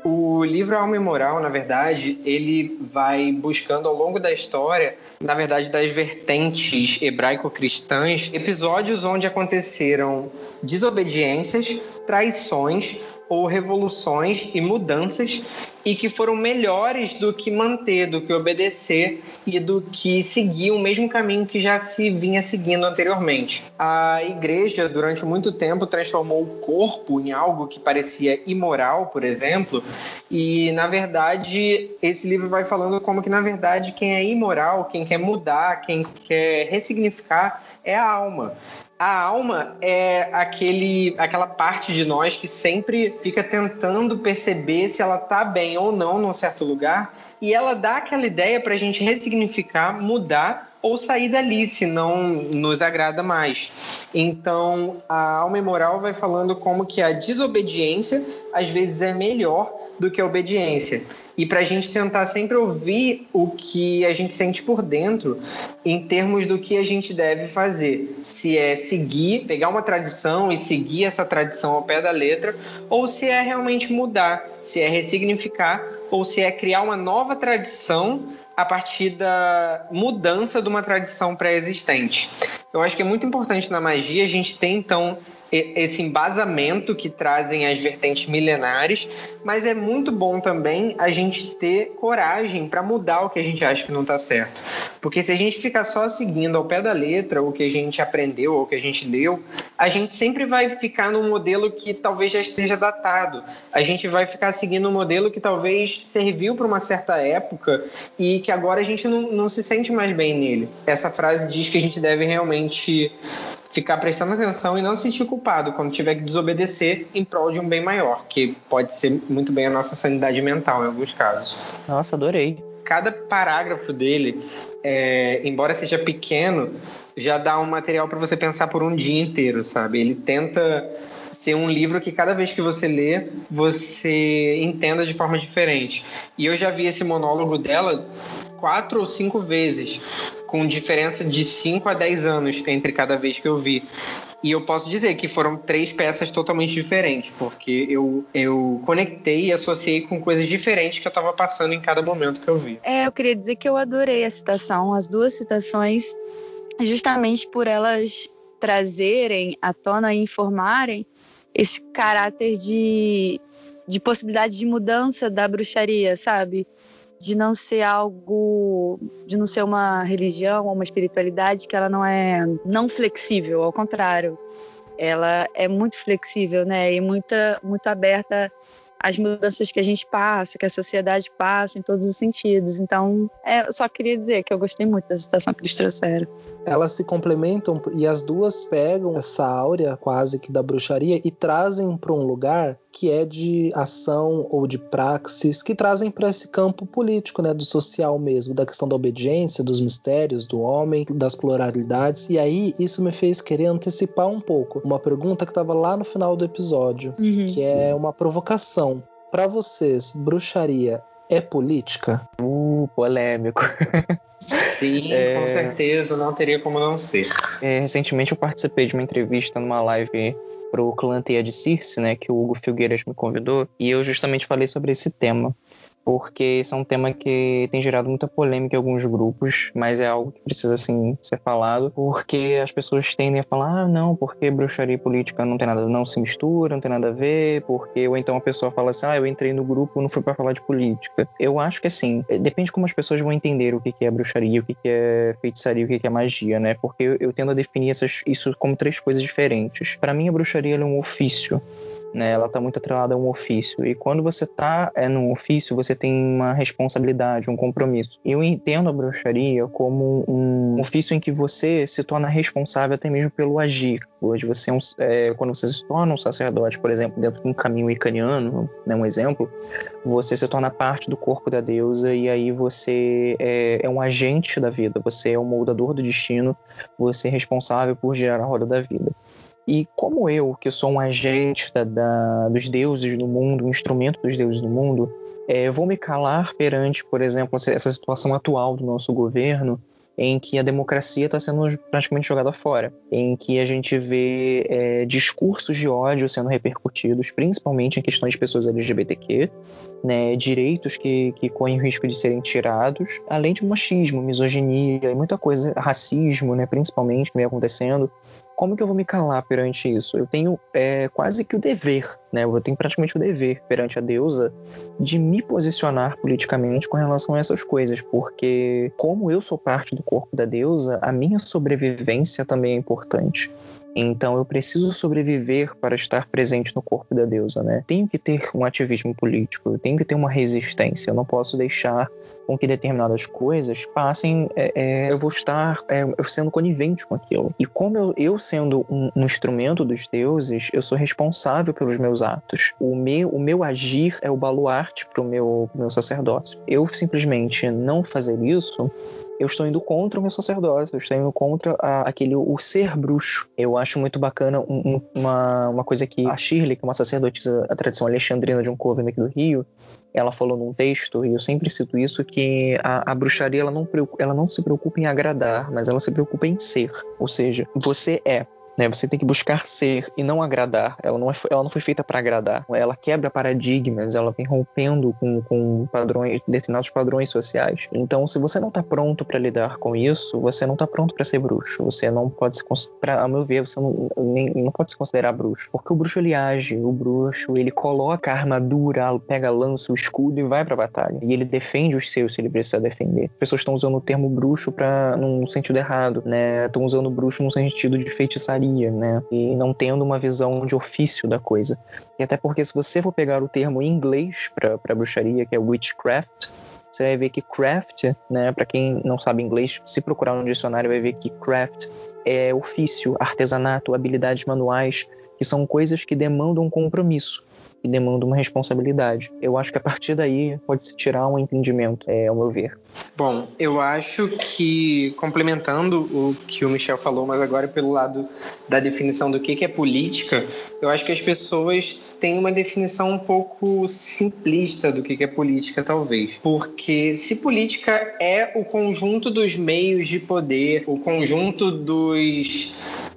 O livro Alma e Moral, na verdade, ele vai buscando ao longo da história, na verdade, das vertentes hebraico-cristãs, episódios onde aconteceram desobediências, traições ou revoluções e mudanças e que foram melhores do que manter, do que obedecer e do que seguir o mesmo caminho que já se vinha seguindo anteriormente. A igreja, durante muito tempo, transformou o corpo em algo que parecia imoral, por exemplo, e na verdade esse livro vai falando como que na verdade quem é imoral, quem quer mudar, quem quer ressignificar é a alma a alma é aquele, aquela parte de nós que sempre fica tentando perceber se ela está bem ou não num certo lugar e ela dá aquela ideia para a gente ressignificar, mudar ou sair dali se não nos agrada mais. Então, a alma imoral vai falando como que a desobediência às vezes é melhor do que a obediência e para a gente tentar sempre ouvir o que a gente sente por dentro em termos do que a gente deve fazer. Se é seguir, pegar uma tradição e seguir essa tradição ao pé da letra, ou se é realmente mudar, se é ressignificar, ou se é criar uma nova tradição a partir da mudança de uma tradição pré-existente. Eu acho que é muito importante na magia a gente ter então esse embasamento que trazem as vertentes milenares, mas é muito bom também a gente ter coragem para mudar o que a gente acha que não está certo. Porque se a gente ficar só seguindo ao pé da letra o que a gente aprendeu ou o que a gente leu, a gente sempre vai ficar num modelo que talvez já esteja datado. A gente vai ficar seguindo um modelo que talvez serviu para uma certa época e que agora a gente não, não se sente mais bem nele. Essa frase diz que a gente deve realmente ficar prestando atenção e não se sentir culpado quando tiver que desobedecer em prol de um bem maior, que pode ser muito bem a nossa sanidade mental em alguns casos. Nossa, adorei. Cada parágrafo dele, é, embora seja pequeno, já dá um material para você pensar por um dia inteiro, sabe? Ele tenta ser um livro que cada vez que você lê, você entenda de forma diferente. E eu já vi esse monólogo dela quatro ou cinco vezes, com diferença de 5 a 10 anos entre cada vez que eu vi. E eu posso dizer que foram três peças totalmente diferentes, porque eu, eu conectei e associei com coisas diferentes que eu estava passando em cada momento que eu vi. É, eu queria dizer que eu adorei a citação, as duas citações, justamente por elas trazerem à tona e informarem esse caráter de, de possibilidade de mudança da bruxaria, sabe? De não ser algo, de não ser uma religião ou uma espiritualidade que ela não é não flexível, ao contrário, ela é muito flexível, né, e muita, muito aberta às mudanças que a gente passa, que a sociedade passa em todos os sentidos. Então, é, eu só queria dizer que eu gostei muito da citação que eles trouxeram elas se complementam e as duas pegam essa áurea quase que da bruxaria e trazem para um lugar que é de ação ou de praxis, que trazem para esse campo político, né, do social mesmo, da questão da obediência, dos mistérios do homem, das pluralidades. E aí isso me fez querer antecipar um pouco uma pergunta que estava lá no final do episódio, uhum. que é uma provocação. Para vocês, bruxaria é política? Uh, polêmico. Sim, é... com certeza, não teria como não ser. É, recentemente eu participei de uma entrevista numa live pro clã Teia de Circe, né, que o Hugo Filgueiras me convidou, e eu justamente falei sobre esse tema porque esse é um tema que tem gerado muita polêmica em alguns grupos, mas é algo que precisa assim ser falado, porque as pessoas tendem a falar: "Ah, não, porque bruxaria e política não tem nada, não se mistura, não tem nada a ver", porque ou então a pessoa fala assim: "Ah, eu entrei no grupo, não fui para falar de política". Eu acho que assim, depende como as pessoas vão entender o que é bruxaria, o que é feitiçaria, o que é magia, né? Porque eu tendo a definir essas, isso como três coisas diferentes. Para mim a bruxaria é um ofício né? Ela está muito atrelada a um ofício. E quando você está é, num ofício, você tem uma responsabilidade, um compromisso. Eu entendo a bruxaria como um ofício em que você se torna responsável até mesmo pelo agir. Hoje você é, um, é quando você se torna um sacerdote, por exemplo, dentro de um caminho icaniano, né, um exemplo, você se torna parte do corpo da deusa e aí você é, é um agente da vida, você é um moldador do destino, você é responsável por gerar a roda da vida. E como eu, que sou um agente da, da, dos deuses no mundo, um instrumento dos deuses no mundo, é, vou me calar perante, por exemplo, essa situação atual do nosso governo, em que a democracia está sendo praticamente jogada fora, em que a gente vê é, discursos de ódio sendo repercutidos, principalmente em questões de pessoas LGBTQ, né, direitos que, que correm o risco de serem tirados, além de machismo, misoginia e muita coisa, racismo, né, principalmente, que vem acontecendo. Como que eu vou me calar perante isso? Eu tenho é, quase que o dever, né? Eu tenho praticamente o dever perante a deusa de me posicionar politicamente com relação a essas coisas, porque como eu sou parte do corpo da deusa, a minha sobrevivência também é importante. Então eu preciso sobreviver para estar presente no corpo da deusa, né? Tenho que ter um ativismo político, eu tenho que ter uma resistência. Eu não posso deixar com que determinadas coisas passem. É, é, eu vou estar é, sendo conivente com aquilo. E como eu, eu sendo um, um, instrumento dos deuses, eu sou responsável pelos meus atos. O meu, o meu agir é o baluarte para o meu, meu sacerdócio. Eu simplesmente não fazer isso eu estou indo contra o meu sacerdócio, eu estou indo contra a, aquele o ser bruxo. Eu acho muito bacana um, um, uma, uma coisa que a Shirley, que é uma sacerdotisa da tradição alexandrina de um coven aqui do Rio, ela falou num texto, e eu sempre cito isso, que a, a bruxaria ela não, ela não se preocupa em agradar, mas ela se preocupa em ser. Ou seja, você é. Né? Você tem que buscar ser e não agradar. Ela não, é, ela não foi feita para agradar. Ela quebra paradigmas, ela vem rompendo com, com padrões, determinados padrões sociais. Então, se você não está pronto para lidar com isso, você não está pronto para ser bruxo. Você não pode se considerar, a meu ver, você não, nem, não pode se considerar bruxo. Porque o bruxo ele age, o bruxo ele coloca a armadura, pega lança, o escudo e vai para a batalha. E ele defende os seus se ele precisa defender. As pessoas estão usando o termo bruxo para num sentido errado, né? Estão usando bruxo no sentido de feitiçaria né? E não tendo uma visão de ofício da coisa. E até porque se você for pegar o termo em inglês para bruxaria, que é witchcraft, você vai ver que craft, né, para quem não sabe inglês, se procurar no dicionário vai ver que craft é ofício, artesanato, habilidades manuais, que são coisas que demandam compromisso e demanda uma responsabilidade. Eu acho que a partir daí pode se tirar um entendimento, é, ao meu ver. Bom, eu acho que, complementando o que o Michel falou, mas agora pelo lado da definição do que é política, eu acho que as pessoas têm uma definição um pouco simplista do que é política, talvez. Porque se política é o conjunto dos meios de poder, o conjunto dos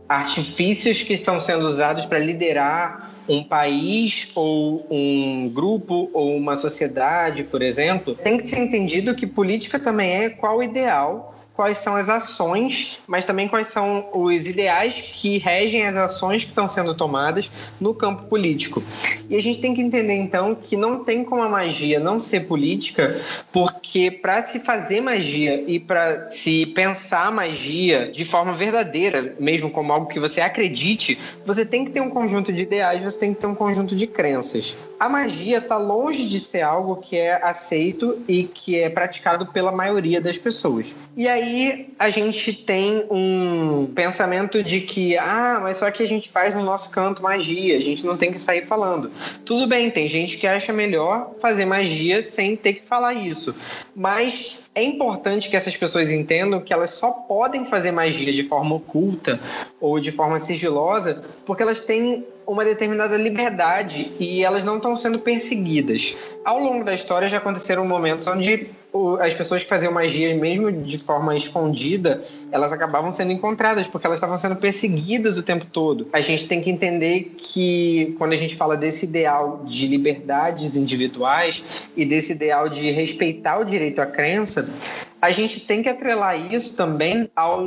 artifícios que estão sendo usados para liderar um país ou um grupo ou uma sociedade, por exemplo, tem que ser entendido que política também é qual o ideal quais são as ações, mas também quais são os ideais que regem as ações que estão sendo tomadas no campo político. E a gente tem que entender então que não tem como a magia não ser política, porque para se fazer magia e para se pensar magia de forma verdadeira, mesmo como algo que você acredite, você tem que ter um conjunto de ideais, você tem que ter um conjunto de crenças. A magia está longe de ser algo que é aceito e que é praticado pela maioria das pessoas. E aí aí a gente tem um pensamento de que, ah, mas só que a gente faz no nosso canto magia, a gente não tem que sair falando. Tudo bem, tem gente que acha melhor fazer magia sem ter que falar isso. Mas é importante que essas pessoas entendam que elas só podem fazer magia de forma oculta ou de forma sigilosa porque elas têm uma determinada liberdade e elas não estão sendo perseguidas. Ao longo da história já aconteceram momentos onde as pessoas que faziam magia, mesmo de forma escondida, elas acabavam sendo encontradas porque elas estavam sendo perseguidas o tempo todo. A gente tem que entender que quando a gente fala desse ideal de liberdades individuais e desse ideal de respeitar o direito à crença, a gente tem que atrelar isso também ao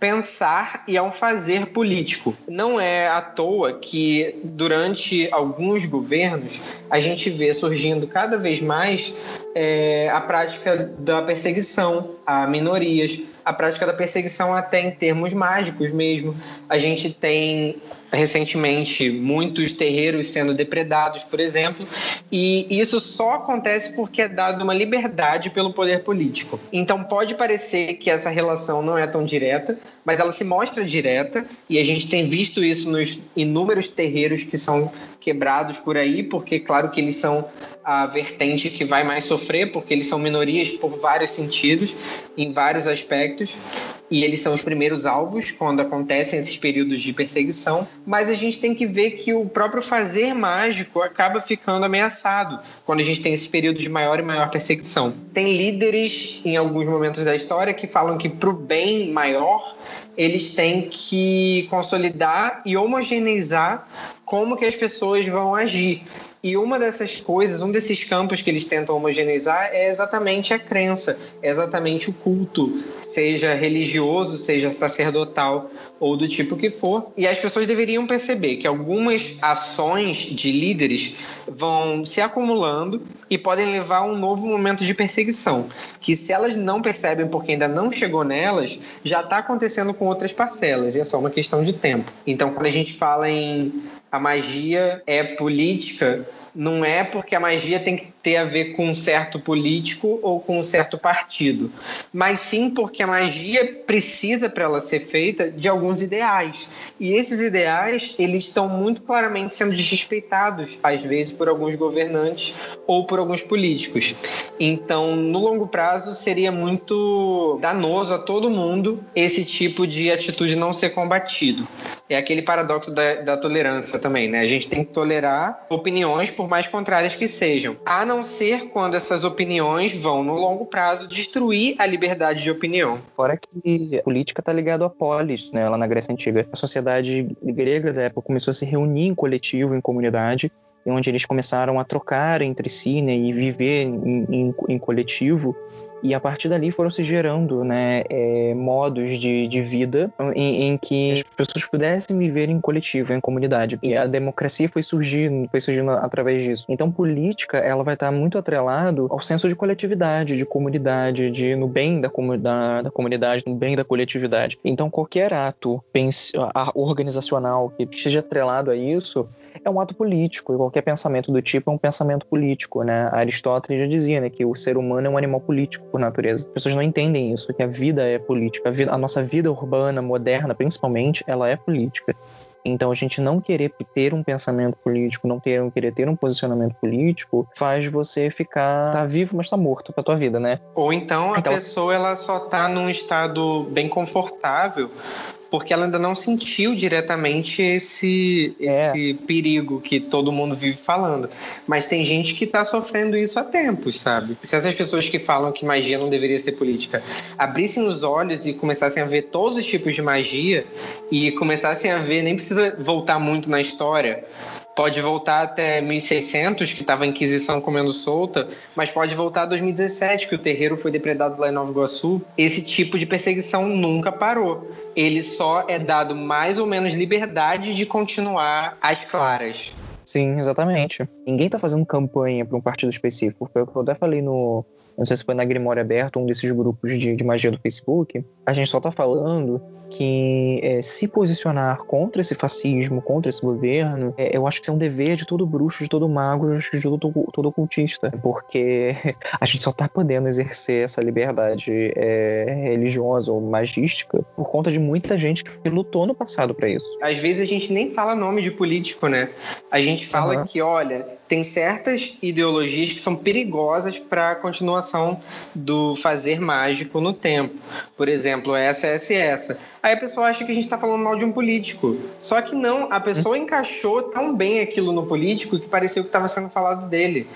pensar e ao fazer político. Não é à toa que durante alguns governos a gente vê surgindo cada vez mais é, a prática da perseguição a minorias, a prática da perseguição até em termos mágicos mesmo. A gente tem recentemente muitos terreiros sendo depredados, por exemplo, e isso só acontece porque é dado uma liberdade pelo poder político. Então pode parecer que essa relação não é tão direta, mas ela se mostra direta e a gente tem visto isso nos inúmeros terreiros que são quebrados por aí, porque claro que eles são a vertente que vai mais sofrer, porque eles são minorias por vários sentidos, em vários aspectos, e eles são os primeiros alvos quando acontecem esses períodos de perseguição. Mas a gente tem que ver que o próprio fazer mágico acaba ficando ameaçado quando a gente tem esse período de maior e maior perseguição. Tem líderes em alguns momentos da história que falam que para o bem maior eles têm que consolidar e homogeneizar como que as pessoas vão agir. E uma dessas coisas, um desses campos que eles tentam homogeneizar é exatamente a crença, é exatamente o culto, seja religioso, seja sacerdotal ou do tipo que for. E as pessoas deveriam perceber que algumas ações de líderes vão se acumulando e podem levar a um novo momento de perseguição, que se elas não percebem porque ainda não chegou nelas, já está acontecendo com outras parcelas e é só uma questão de tempo. Então, quando a gente fala em a magia é política, não é porque a magia tem que ter a ver com um certo político ou com um certo partido, mas sim porque a magia precisa para ela ser feita de alguns ideais. E esses ideais, eles estão muito claramente sendo desrespeitados às vezes por alguns governantes ou por alguns políticos. Então, no longo prazo seria muito danoso a todo mundo esse tipo de atitude não ser combatido. É aquele paradoxo da, da tolerância também, né? A gente tem que tolerar opiniões por mais contrárias que sejam, a não ser quando essas opiniões vão, no longo prazo, destruir a liberdade de opinião. Fora que a política está ligada à polis, né, lá na Grécia Antiga. A sociedade grega da época começou a se reunir em coletivo, em comunidade, onde eles começaram a trocar entre si né, e viver em, em, em coletivo e a partir dali foram se gerando né, é, modos de, de vida em, em, que as pessoas pudessem viver em coletivo, em comunidade. E a democracia foi surgindo, foi surgindo através disso. Então, política ela vai estar muito atrelado ao senso de coletividade, de comunidade, de no bem da, da, da comunidade, no bem da coletividade. Então, qualquer ato organizacional que esteja atrelado a isso é um ato político. E qualquer pensamento do tipo é um pensamento político. Né? Aristóteles já dizia né, que o ser humano é um animal político por natureza. As pessoas não entendem isso, que a vida é política. A, vida, a nossa vida urbana, moderna, principalmente, ela é política. Então, a gente não querer ter um pensamento político, não ter, não querer ter um posicionamento político, faz você ficar tá vivo, mas tá morto pra tua vida, né? Ou então a Aquela... pessoa ela só tá num estado bem confortável porque ela ainda não sentiu diretamente esse, é. esse perigo que todo mundo vive falando. Mas tem gente que está sofrendo isso há tempos, sabe? Se essas pessoas que falam que magia não deveria ser política abrissem os olhos e começassem a ver todos os tipos de magia e começassem a ver, nem precisa voltar muito na história, pode voltar até 1600, que estava a Inquisição comendo solta, mas pode voltar a 2017, que o terreiro foi depredado lá em Nova Iguaçu. Esse tipo de perseguição nunca parou. Ele só é dado mais ou menos liberdade de continuar às claras. Sim, exatamente. Ninguém está fazendo campanha para um partido específico. Foi o que eu até falei no, não sei se foi na Grimória Aberto, um desses grupos de, de magia do Facebook, a gente só está falando que é, se posicionar contra esse fascismo, contra esse governo, é, eu acho que é um dever de todo bruxo, de todo mago, de todo, todo ocultista, porque a gente só está podendo exercer essa liberdade é, religiosa ou magística por conta de muita gente que lutou no passado para isso. Às vezes a gente nem fala nome de político, né? A gente fala uhum. que, olha, tem certas ideologias que são perigosas para a continuação do fazer mágico no tempo. Por exemplo, essa, essa e essa. Aí a pessoa acha que a gente está falando mal de um político. Só que não, a pessoa hum. encaixou tão bem aquilo no político que pareceu que estava sendo falado dele.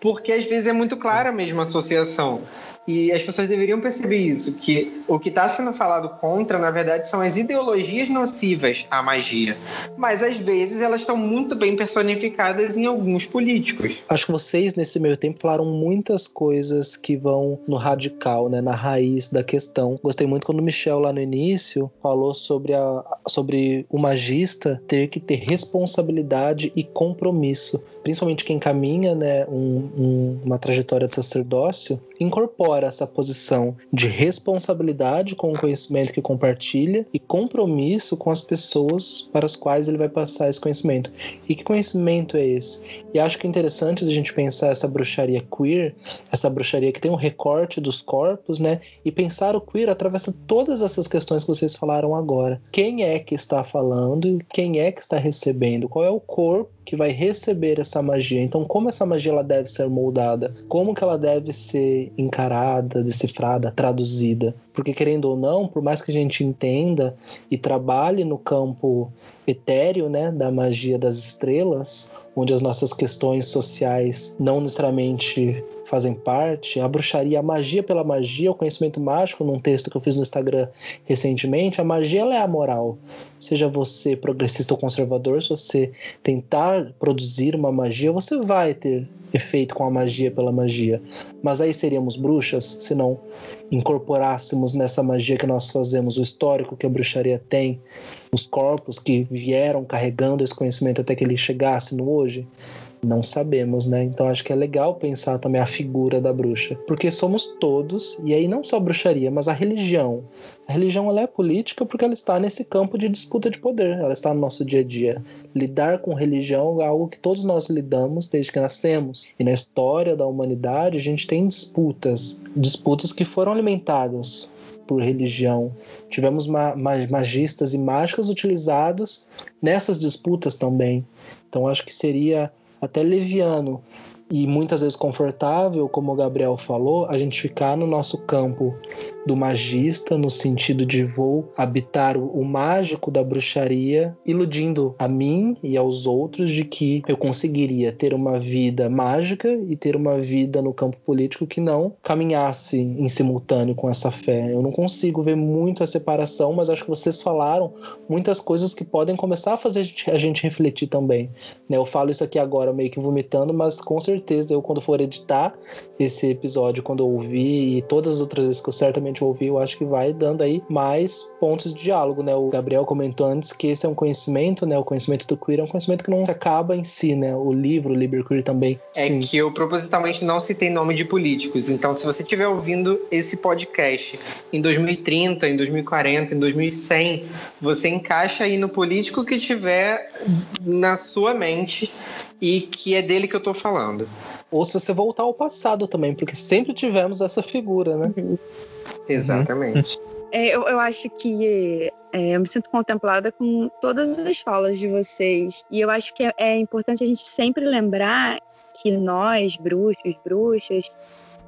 Porque às vezes é muito clara a mesma associação. E as pessoas deveriam perceber isso, que o que está sendo falado contra, na verdade, são as ideologias nocivas à magia. Mas às vezes elas estão muito bem personificadas em alguns políticos. Acho que vocês, nesse meio tempo, falaram muitas coisas que vão no radical, né, na raiz da questão. Gostei muito quando o Michel, lá no início, falou sobre, a, sobre o magista ter que ter responsabilidade e compromisso. Principalmente quem caminha né, um, um, uma trajetória de sacerdócio, incorpora essa posição de responsabilidade com o conhecimento que compartilha e compromisso com as pessoas para as quais ele vai passar esse conhecimento. E que conhecimento é esse? E acho que é interessante a gente pensar essa bruxaria queer, essa bruxaria que tem um recorte dos corpos, né? E pensar o queer atravessa todas essas questões que vocês falaram agora. Quem é que está falando? Quem é que está recebendo? Qual é o corpo que vai receber essa magia. Então, como essa magia ela deve ser moldada? Como que ela deve ser encarada, decifrada, traduzida? Porque querendo ou não, por mais que a gente entenda e trabalhe no campo etéreo, né, da magia das estrelas, onde as nossas questões sociais não necessariamente fazem parte, a bruxaria, a magia pela magia, o conhecimento mágico, num texto que eu fiz no Instagram recentemente, a magia ela é amoral. Seja você progressista ou conservador, se você tentar produzir uma magia, você vai ter efeito com a magia pela magia. Mas aí seríamos bruxas se não incorporássemos nessa magia que nós fazemos o histórico que a bruxaria tem, os corpos que vieram carregando esse conhecimento até que ele chegasse no hoje. Não sabemos, né? Então acho que é legal pensar também a figura da bruxa, porque somos todos, e aí não só a bruxaria, mas a religião. A religião ela é política porque ela está nesse campo de disputa de poder, ela está no nosso dia a dia. Lidar com religião é algo que todos nós lidamos desde que nascemos. E na história da humanidade a gente tem disputas, disputas que foram alimentadas por religião. Tivemos ma magistas e mágicas utilizados nessas disputas também. Então acho que seria até leviano e muitas vezes confortável, como o Gabriel falou, a gente ficar no nosso campo do magista, no sentido de vou habitar o, mágico da bruxaria, iludindo a mim e aos outros de que eu conseguiria ter uma vida mágica e ter uma vida no campo político que não caminhasse em simultâneo com essa fé. Eu não consigo ver muito a separação, mas acho que vocês falaram muitas coisas que podem começar a fazer a gente, a gente refletir também. Né? Eu falo isso aqui agora meio que vomitando, mas com certeza eu, quando for editar esse episódio, quando eu ouvir e todas as outras vezes que eu certamente gente ouvir, eu acho que vai dando aí mais pontos de diálogo, né? O Gabriel comentou antes que esse é um conhecimento, né? O conhecimento do queer é um conhecimento que não se acaba em si, né? O livro, o Liber Queer também. É sim. que eu propositalmente não citei nome de políticos. Então, se você estiver ouvindo esse podcast em 2030, em 2040, em 2100, você encaixa aí no político que tiver na sua mente e que é dele que eu tô falando. Ou se você voltar ao passado também, porque sempre tivemos essa figura, né? Uhum. Exatamente. É, eu, eu, acho que é, eu me sinto contemplada com todas as falas de vocês. E eu acho que é, é importante a gente sempre lembrar que nós, bruxos, bruxas,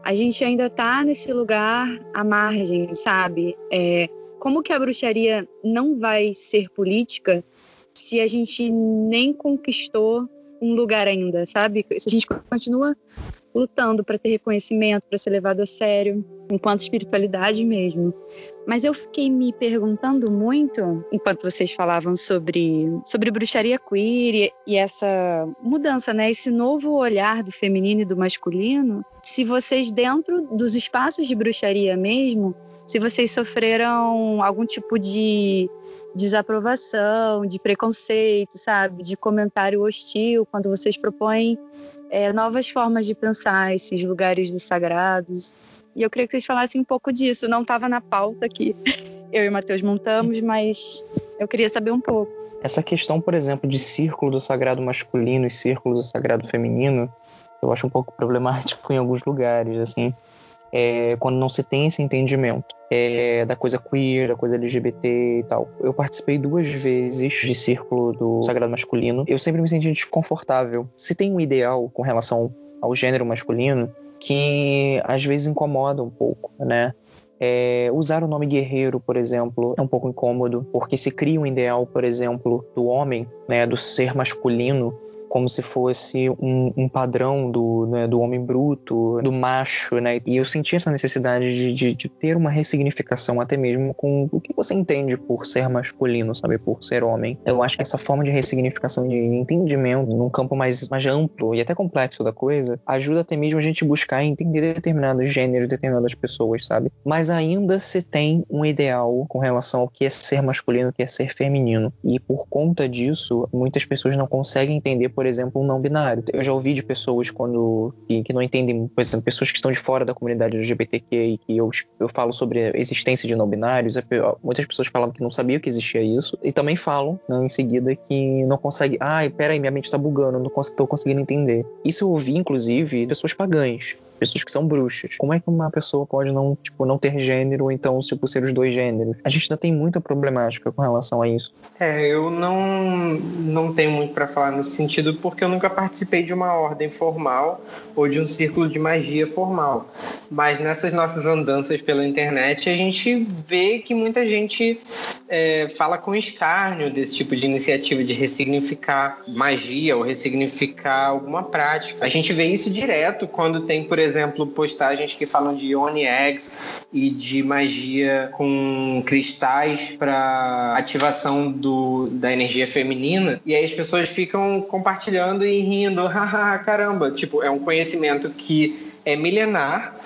a gente ainda está nesse lugar à margem, sabe? É, como que a bruxaria não vai ser política se a gente nem conquistou um lugar ainda, sabe? Se a gente continua lutando para ter reconhecimento, para ser levado a sério, enquanto espiritualidade mesmo. Mas eu fiquei me perguntando muito, enquanto vocês falavam sobre, sobre bruxaria queer e, e essa mudança, né? Esse novo olhar do feminino e do masculino, se vocês, dentro dos espaços de bruxaria mesmo, se vocês sofreram algum tipo de desaprovação, de preconceito, sabe? De comentário hostil quando vocês propõem é, novas formas de pensar esses lugares dos sagrados. E eu queria que vocês falassem um pouco disso. Não estava na pauta que eu e o Matheus montamos, mas eu queria saber um pouco. Essa questão, por exemplo, de círculo do sagrado masculino e círculo do sagrado feminino, eu acho um pouco problemático em alguns lugares, assim é, quando não se tem esse entendimento é, da coisa queer, da coisa LGBT e tal. Eu participei duas vezes de círculo do sagrado masculino. Eu sempre me senti desconfortável. Se tem um ideal com relação ao gênero masculino que às vezes incomoda um pouco, né? É, usar o nome guerreiro, por exemplo, é um pouco incômodo, porque se cria um ideal, por exemplo, do homem, né, do ser masculino, como se fosse um, um padrão do, né, do homem bruto, do macho, né? E eu senti essa necessidade de, de, de, ter uma ressignificação até mesmo com o que você entende por ser masculino, sabe? Por ser homem. Eu acho que essa forma de ressignificação, de entendimento num campo mais, mais amplo e até complexo da coisa, ajuda até mesmo a gente buscar entender determinados gêneros, determinadas pessoas, sabe? Mas ainda se tem um ideal com relação ao que é ser masculino, o que é ser feminino. E por conta disso, muitas pessoas não conseguem entender, por por exemplo, um não binário. Eu já ouvi de pessoas quando que, que não entendem, por exemplo, pessoas que estão de fora da comunidade LGBTQ e que eu, eu falo sobre a existência de não binários, é muitas pessoas falavam que não sabiam que existia isso e também falam né, em seguida que não consegue, ai, peraí, minha mente tá bugando, não estou conseguindo entender. Isso eu ouvi, inclusive, pessoas pagãs pessoas que são bruxas. Como é que uma pessoa pode não, tipo, não ter gênero ou então, tipo, ser os dois gêneros? A gente ainda tem muita problemática com relação a isso. É, eu não, não tenho muito para falar nesse sentido porque eu nunca participei de uma ordem formal ou de um círculo de magia formal. Mas nessas nossas andanças pela internet, a gente vê que muita gente é, fala com escárnio desse tipo de iniciativa de ressignificar magia ou ressignificar alguma prática. A gente vê isso direto quando tem, por exemplo, exemplo, postagens que falam de Oni Eggs e de magia com cristais para ativação do, da energia feminina. E aí as pessoas ficam compartilhando e rindo. Haha, caramba! Tipo, é um conhecimento que é milenar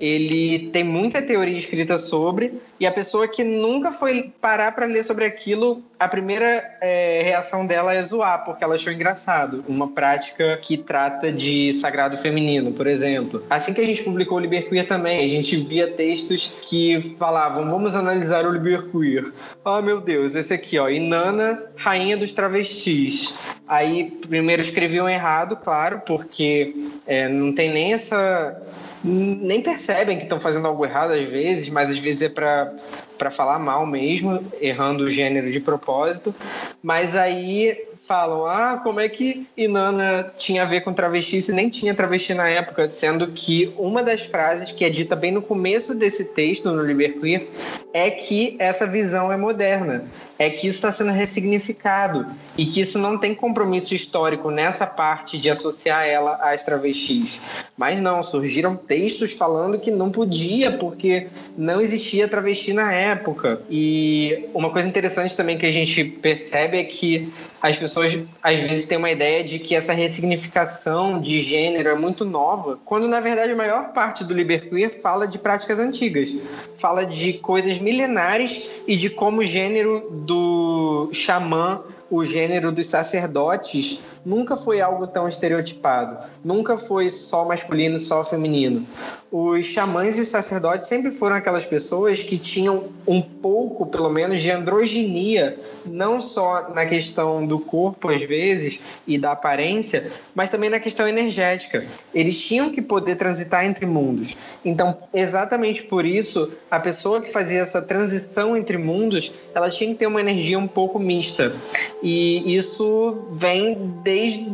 ele tem muita teoria escrita sobre, e a pessoa que nunca foi parar para ler sobre aquilo, a primeira é, reação dela é zoar, porque ela achou engraçado. Uma prática que trata de sagrado feminino, por exemplo. Assim que a gente publicou o Liberqueer também, a gente via textos que falavam: vamos analisar o Liberqueer. Oh meu Deus, esse aqui, ó, Inanna, rainha dos travestis. Aí primeiro escreviam errado, claro, porque é, não tem nem essa nem percebem que estão fazendo algo errado às vezes, mas às vezes é para falar mal mesmo, errando o gênero de propósito. Mas aí falam: ah, como é que Inanna tinha a ver com travesti se nem tinha travesti na época? Sendo que uma das frases que é dita bem no começo desse texto, no Liberqueer, é que essa visão é moderna, é que isso está sendo ressignificado e que isso não tem compromisso histórico nessa parte de associar ela às travestis. Mas não, surgiram textos falando que não podia porque não existia travesti na época. E uma coisa interessante também que a gente percebe é que as pessoas às vezes têm uma ideia de que essa ressignificação de gênero é muito nova, quando na verdade a maior parte do Liberqueer fala de práticas antigas, fala de coisas milenares e de como o gênero do xamã o gênero dos sacerdotes nunca foi algo tão estereotipado, nunca foi só masculino, só feminino. Os xamãs e os sacerdotes sempre foram aquelas pessoas que tinham um pouco, pelo menos, de androginia, não só na questão do corpo, às vezes, e da aparência, mas também na questão energética. Eles tinham que poder transitar entre mundos. Então, exatamente por isso, a pessoa que fazia essa transição entre mundos, ela tinha que ter uma energia um pouco mista. E isso vem desde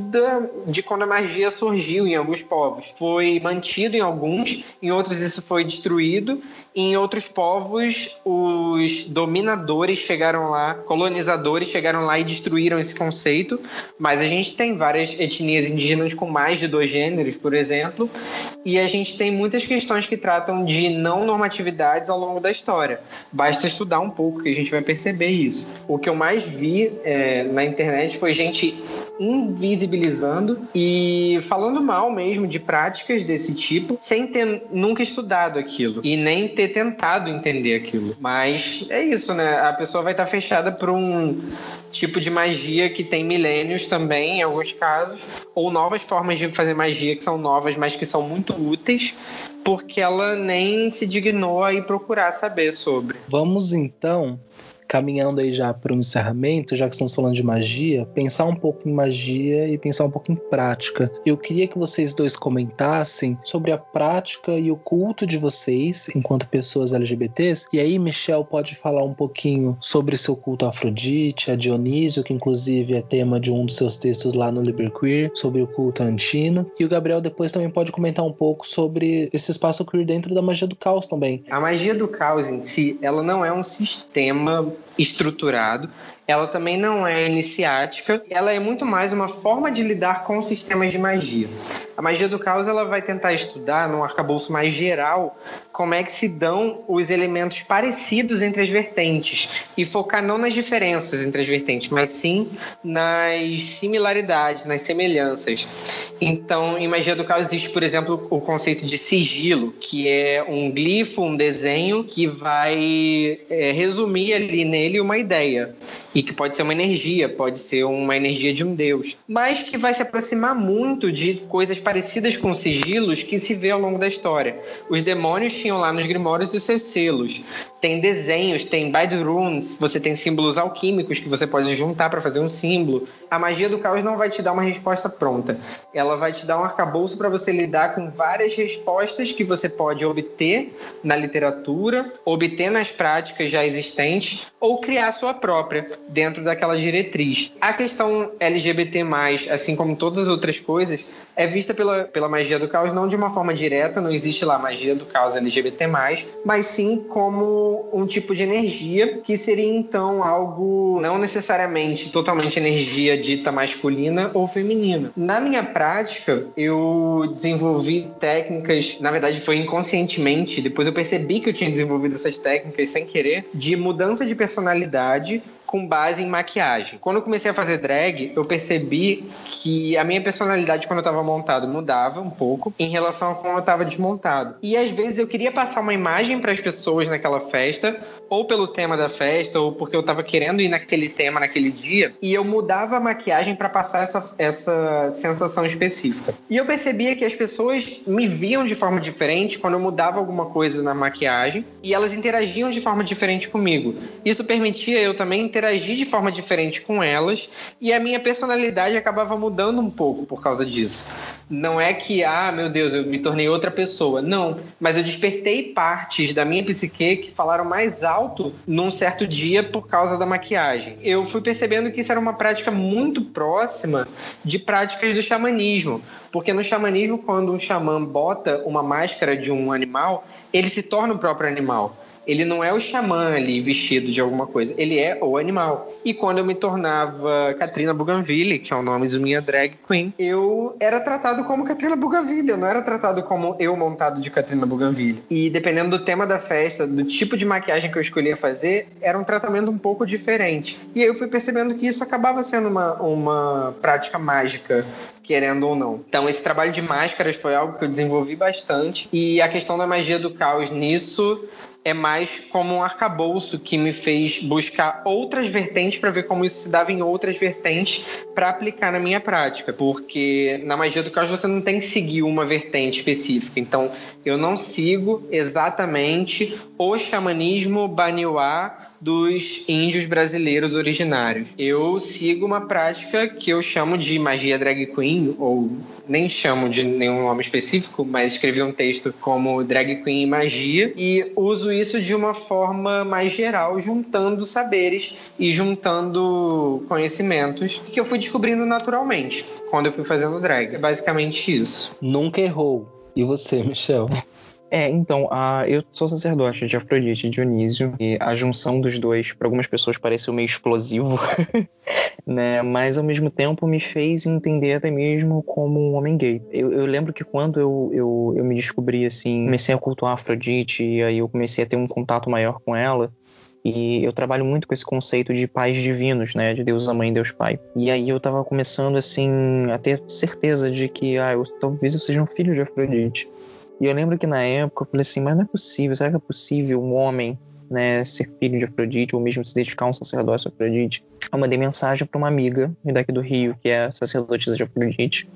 de quando a magia surgiu em alguns povos. Foi mantido em alguns, em outros isso foi destruído, em outros povos os dominadores chegaram lá, colonizadores chegaram lá e destruíram esse conceito. Mas a gente tem várias etnias indígenas com mais de dois gêneros, por exemplo, e a gente tem muitas questões que tratam de não normatividades ao longo da história. Basta estudar um pouco que a gente vai perceber isso. O que eu mais vi é, na internet foi gente invisibilizando e falando mal mesmo de práticas desse tipo, sem ter nunca estudado aquilo e nem ter tentado entender aquilo. Mas é isso, né? A pessoa vai estar fechada por um tipo de magia que tem milênios também, em alguns casos, ou novas formas de fazer magia que são novas, mas que são muito úteis porque ela nem se dignou a ir procurar saber sobre. Vamos então caminhando aí já para o encerramento, já que estamos falando de magia, pensar um pouco em magia e pensar um pouco em prática. Eu queria que vocês dois comentassem sobre a prática e o culto de vocês enquanto pessoas LGBTs. E aí, Michel pode falar um pouquinho sobre seu culto a Afrodite, a Dionísio, que inclusive é tema de um dos seus textos lá no Liber Queer, sobre o culto antino. E o Gabriel depois também pode comentar um pouco sobre esse espaço queer dentro da magia do caos também. A magia do caos em si, ela não é um sistema estruturado ela também não é iniciática, ela é muito mais uma forma de lidar com sistemas de magia. A magia do caos ela vai tentar estudar, num arcabouço mais geral, como é que se dão os elementos parecidos entre as vertentes e focar não nas diferenças entre as vertentes, mas sim nas similaridades, nas semelhanças. Então, em magia do caos existe, por exemplo, o conceito de sigilo, que é um glifo, um desenho que vai é, resumir ali nele uma ideia. E que pode ser uma energia, pode ser uma energia de um deus, mas que vai se aproximar muito de coisas parecidas com sigilos que se vê ao longo da história. Os demônios tinham lá nos grimórios os seus selos. Tem desenhos, tem Runes, você tem símbolos alquímicos que você pode juntar para fazer um símbolo. A magia do caos não vai te dar uma resposta pronta. Ela vai te dar um arcabouço para você lidar com várias respostas que você pode obter na literatura, obter nas práticas já existentes ou criar sua própria dentro daquela diretriz. A questão LGBT+, assim como todas as outras coisas, é vista pela, pela magia do caos não de uma forma direta, não existe lá magia do caos LGBT+, mas sim como um tipo de energia que seria então algo não necessariamente totalmente energia dita masculina ou feminina. Na minha prática, eu desenvolvi técnicas, na verdade foi inconscientemente, depois eu percebi que eu tinha desenvolvido essas técnicas sem querer, de mudança de personalidade com base em maquiagem. Quando eu comecei a fazer drag, eu percebi que a minha personalidade quando eu estava montado mudava um pouco em relação a como eu estava desmontado. E às vezes eu queria passar uma imagem para as pessoas naquela festa, ou pelo tema da festa, ou porque eu estava querendo ir naquele tema naquele dia, e eu mudava a maquiagem para passar essa, essa sensação específica. E eu percebia que as pessoas me viam de forma diferente quando eu mudava alguma coisa na maquiagem, e elas interagiam de forma diferente comigo. Isso permitia eu também interagir de forma diferente com elas, e a minha personalidade acabava mudando um pouco por causa disso. Não é que, ah, meu Deus, eu me tornei outra pessoa. Não, mas eu despertei partes da minha psique que falaram mais alto num certo dia por causa da maquiagem. Eu fui percebendo que isso era uma prática muito próxima de práticas do xamanismo. Porque no xamanismo, quando um xamã bota uma máscara de um animal, ele se torna o próprio animal ele não é o xamã ali vestido de alguma coisa, ele é o animal. E quando eu me tornava Katrina Bougainville, que é o nome de minha drag queen, eu era tratado como Katrina Bougainville, eu não era tratado como eu montado de Katrina Bougainville. E dependendo do tema da festa, do tipo de maquiagem que eu escolhia fazer, era um tratamento um pouco diferente. E aí eu fui percebendo que isso acabava sendo uma, uma prática mágica querendo ou não. Então, esse trabalho de máscaras foi algo que eu desenvolvi bastante. E a questão da magia do caos nisso é mais como um arcabouço que me fez buscar outras vertentes para ver como isso se dava em outras vertentes para aplicar na minha prática, porque na magia do caos você não tem que seguir uma vertente específica. Então, eu não sigo exatamente o xamanismo baniwá dos índios brasileiros originários. Eu sigo uma prática que eu chamo de magia drag queen, ou nem chamo de nenhum nome específico, mas escrevi um texto como drag queen e magia, e uso isso de uma forma mais geral, juntando saberes e juntando conhecimentos que eu fui descobrindo naturalmente quando eu fui fazendo drag. É basicamente isso. Nunca errou. E você, Michel? É, então, eu sou sacerdote de Afrodite e Dionísio, e a junção dos dois, para algumas pessoas, pareceu meio explosivo, né? Mas ao mesmo tempo me fez entender até mesmo como um homem gay. Eu, eu lembro que quando eu, eu, eu me descobri assim, comecei a cultuar Afrodite, e aí eu comecei a ter um contato maior com ela. E eu trabalho muito com esse conceito de pais divinos, né? De Deus a mãe Deus pai. E aí eu tava começando, assim, a ter certeza de que, ah, eu, talvez eu seja um filho de Afrodite. E eu lembro que na época eu falei assim, mas não é possível, será que é possível um homem né, ser filho de Afrodite ou mesmo se dedicar a um sacerdócio a Afrodite? Eu mandei mensagem para uma amiga daqui do Rio, que é sacerdotisa de Afrodite.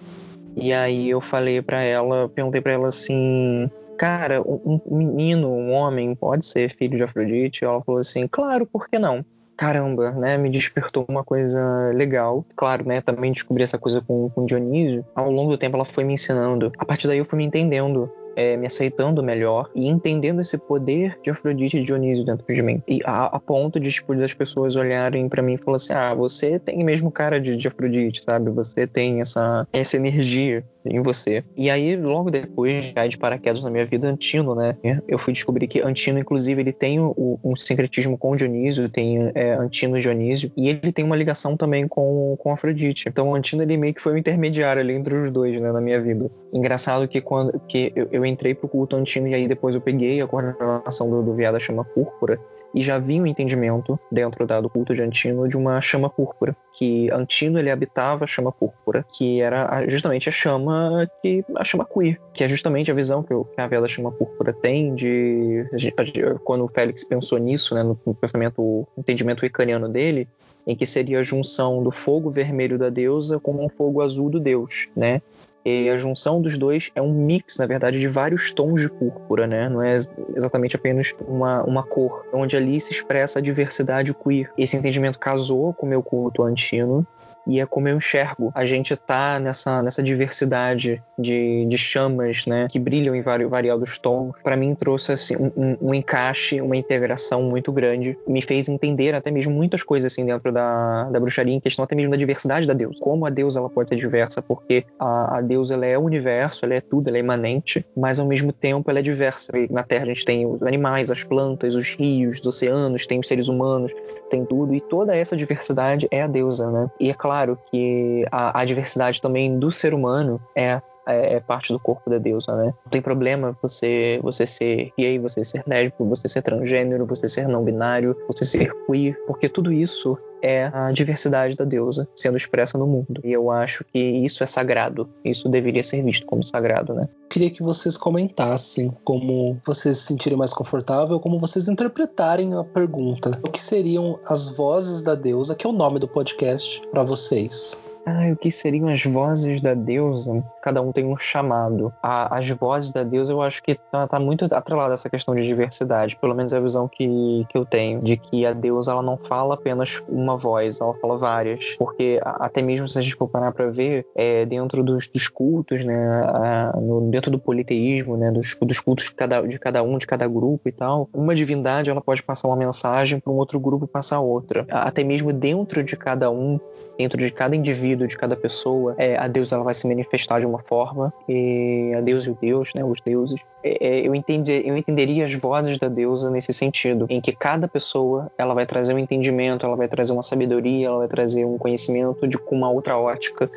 E aí eu falei para ela, perguntei para ela assim, cara, um, menino, um homem pode ser filho de Afrodite? Ela falou assim, claro, por que não? caramba, né, me despertou uma coisa legal. Claro, né, também descobri essa coisa com, com Dionísio. Ao longo do tempo ela foi me ensinando. A partir daí eu fui me entendendo é, me aceitando melhor e entendendo esse poder de Afrodite e Dionísio dentro de mim. E a, a ponto de, tipo, das pessoas olharem para mim e falar assim: ah, você tem mesmo cara de, de Afrodite, sabe? Você tem essa, essa energia em você. E aí, logo depois de cair de paraquedas na minha vida, Antino, né? Eu fui descobrir que Antino, inclusive, ele tem o, um sincretismo com Dionísio, tem é, Antino e Dionísio, e ele tem uma ligação também com, com Afrodite. Então, Antino, ele meio que foi o intermediário ali entre os dois, né, na minha vida. Engraçado que quando que eu, eu entrei pro culto Antino e aí depois eu peguei a coordenação do, do Viada Chama Púrpura, e já vi um entendimento dentro da, do culto de Antino de uma chama púrpura, que Antino ele habitava a chama púrpura, que era justamente a chama que a chama queer, que é justamente a visão que, que a vela chama púrpura tem de, de, de, quando o Félix pensou nisso, né, no, no pensamento, entendimento icaniano dele, em que seria a junção do fogo vermelho da deusa com o fogo azul do deus, né? E a junção dos dois é um mix, na verdade, de vários tons de púrpura, né? Não é exatamente apenas uma, uma cor, onde ali se expressa a diversidade queer. Esse entendimento casou com o meu culto antino e é como eu enxergo. A gente tá nessa, nessa diversidade de, de chamas, né, que brilham em vari, variados tons. Para mim trouxe assim, um, um, encaixe, uma integração muito grande. Me fez entender até mesmo muitas coisas assim dentro da, da bruxaria, em questão até mesmo da diversidade da deusa. Como a deusa ela pode ser diversa, porque a, a deusa ela é o universo, ela é tudo, ela é imanente, mas ao mesmo tempo ela é diversa. E na Terra a gente tem os animais, as plantas, os rios, os oceanos, tem os seres humanos, tem tudo, e toda essa diversidade é a deusa, né? E é claro que a, a diversidade também do ser humano é é, é, parte do corpo da deusa, né? Não tem problema você você ser gay, você ser lésbico, você ser transgênero, você ser não binário, você ser queer, porque tudo isso é a diversidade da deusa sendo expressa no mundo. E eu acho que isso é sagrado. Isso deveria ser visto como sagrado, né? Queria que vocês comentassem como vocês se sentirem mais confortável, como vocês interpretarem a pergunta. O que seriam as vozes da deusa, que é o nome do podcast, para vocês? Ah, o que seriam as vozes da deusa? Cada um tem um chamado. A, as vozes da deusa, eu acho que tá, tá, muito atrelada essa questão de diversidade. Pelo menos é a visão que, que eu tenho. De que a deusa, ela não fala apenas uma voz, ela fala várias. Porque até mesmo se a gente for parar pra ver, é, dentro dos, dos cultos, né? A, no, dentro do politeísmo, né? Dos, dos cultos de cada, de cada um, de cada grupo e tal. Uma divindade, ela pode passar uma mensagem para um outro grupo passar outra. Até mesmo dentro de cada um, dentro de cada indivíduo, de cada pessoa, é, a Deus ela vai se manifestar de uma forma, e a Deus e o Deus, né, os deuses. É, é, eu, entendi, eu entenderia as vozes da deusa nesse sentido, em que cada pessoa ela vai trazer um entendimento, ela vai trazer uma sabedoria, ela vai trazer um conhecimento de uma outra ótica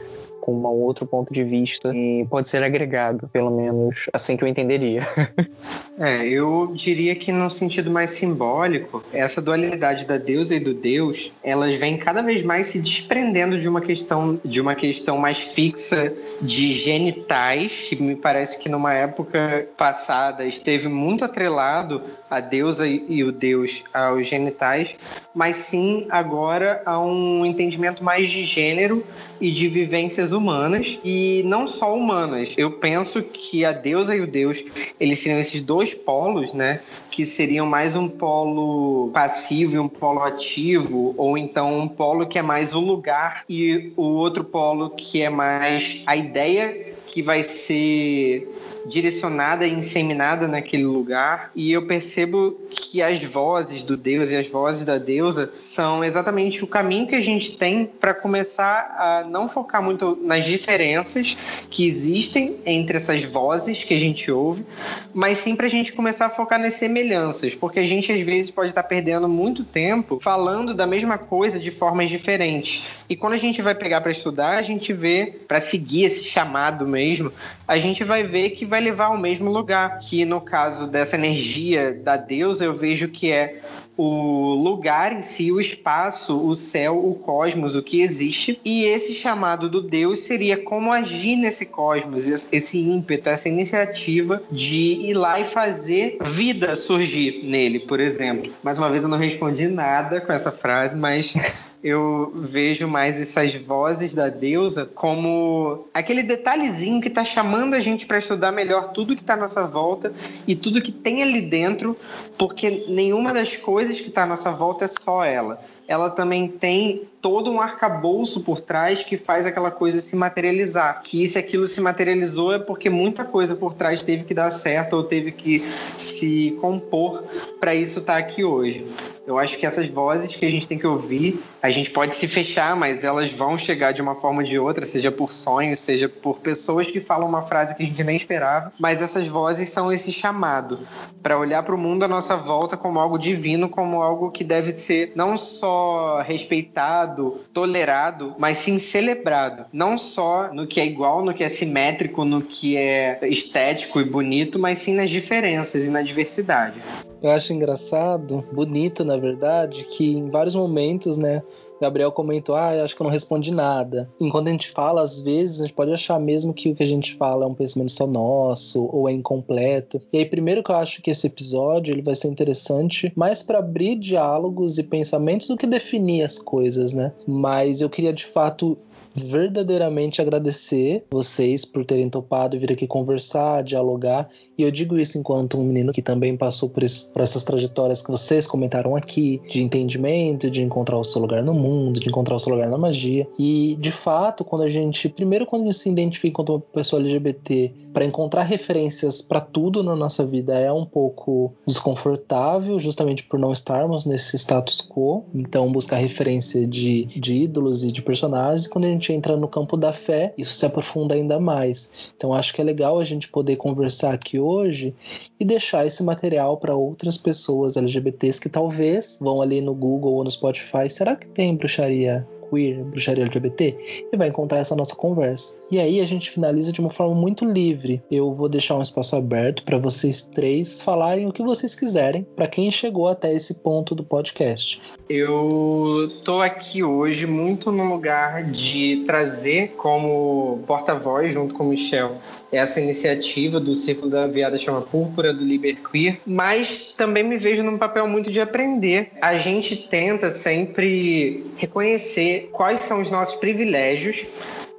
com um outro ponto de vista e pode ser agregado, pelo menos assim que eu entenderia. é, eu diria que no sentido mais simbólico, essa dualidade da deusa e do deus, elas vêm cada vez mais se desprendendo de uma questão de uma questão mais fixa de genitais, que me parece que numa época passada esteve muito atrelado a deusa e o deus aos genitais, mas sim agora a um entendimento mais de gênero e de vivências humanas e não só humanas. Eu penso que a deusa e o deus, eles seriam esses dois polos, né, que seriam mais um polo passivo e um polo ativo, ou então um polo que é mais o lugar e o outro polo que é mais a ideia que vai ser direcionada e inseminada naquele lugar. E eu percebo que as vozes do Deus e as vozes da deusa são exatamente o caminho que a gente tem para começar a não focar muito nas diferenças que existem entre essas vozes que a gente ouve, mas sim para a gente começar a focar nas semelhanças, porque a gente às vezes pode estar perdendo muito tempo falando da mesma coisa de formas diferentes. E quando a gente vai pegar para estudar, a gente vê, para seguir esse chamado mesmo, a gente vai ver que vai levar ao mesmo lugar. Que no caso dessa energia da deusa, eu vejo que é o lugar em si, o espaço, o céu, o cosmos, o que existe. E esse chamado do Deus seria como agir nesse cosmos, esse ímpeto, essa iniciativa de ir lá e fazer vida surgir nele, por exemplo. Mais uma vez eu não respondi nada com essa frase, mas eu vejo mais essas vozes da deusa como aquele detalhezinho que está chamando a gente para estudar melhor tudo que está à nossa volta e tudo que tem ali dentro, porque nenhuma das coisas que está à nossa volta é só ela ela também tem todo um arcabouço por trás que faz aquela coisa se materializar. Que se aquilo se materializou é porque muita coisa por trás teve que dar certo ou teve que se compor para isso estar tá aqui hoje. Eu acho que essas vozes que a gente tem que ouvir, a gente pode se fechar, mas elas vão chegar de uma forma ou de outra, seja por sonhos, seja por pessoas que falam uma frase que a gente nem esperava. Mas essas vozes são esse chamado para olhar para o mundo à nossa volta como algo divino, como algo que deve ser não só respeitado, tolerado, mas sim celebrado. Não só no que é igual, no que é simétrico, no que é estético e bonito, mas sim nas diferenças e na diversidade. Eu acho engraçado, bonito na verdade, que em vários momentos, né, Gabriel comentou, ah, acho que eu não respondi nada. Enquanto a gente fala, às vezes, a gente pode achar mesmo que o que a gente fala é um pensamento só nosso, ou é incompleto. E aí, primeiro que eu acho que esse episódio ele vai ser interessante mais para abrir diálogos e pensamentos do que definir as coisas, né? Mas eu queria, de fato, verdadeiramente agradecer vocês por terem topado vir aqui conversar, dialogar. E eu digo isso enquanto um menino que também passou por, esse, por essas trajetórias que vocês comentaram aqui, de entendimento, de encontrar o seu lugar no mundo, de encontrar o seu lugar na magia. E de fato, quando a gente, primeiro quando a gente se identifica enquanto uma pessoa LGBT, para encontrar referências para tudo na nossa vida é um pouco desconfortável, justamente por não estarmos nesse status quo. Então, buscar referência de, de ídolos e de personagens. Quando a gente gente entra no campo da fé, isso se aprofunda ainda mais. Então acho que é legal a gente poder conversar aqui hoje e deixar esse material para outras pessoas LGBTs que talvez vão ali no Google ou no Spotify. Será que tem bruxaria queer, bruxaria LGBT, e vai encontrar essa nossa conversa. E aí a gente finaliza de uma forma muito livre. Eu vou deixar um espaço aberto para vocês três falarem o que vocês quiserem, para quem chegou até esse ponto do podcast. Eu tô aqui hoje muito no lugar de trazer como porta-voz junto com o Michel essa iniciativa do Círculo da Viada Chama Púrpura, do Liber Queer, mas também me vejo num papel muito de aprender. A gente tenta sempre reconhecer quais são os nossos privilégios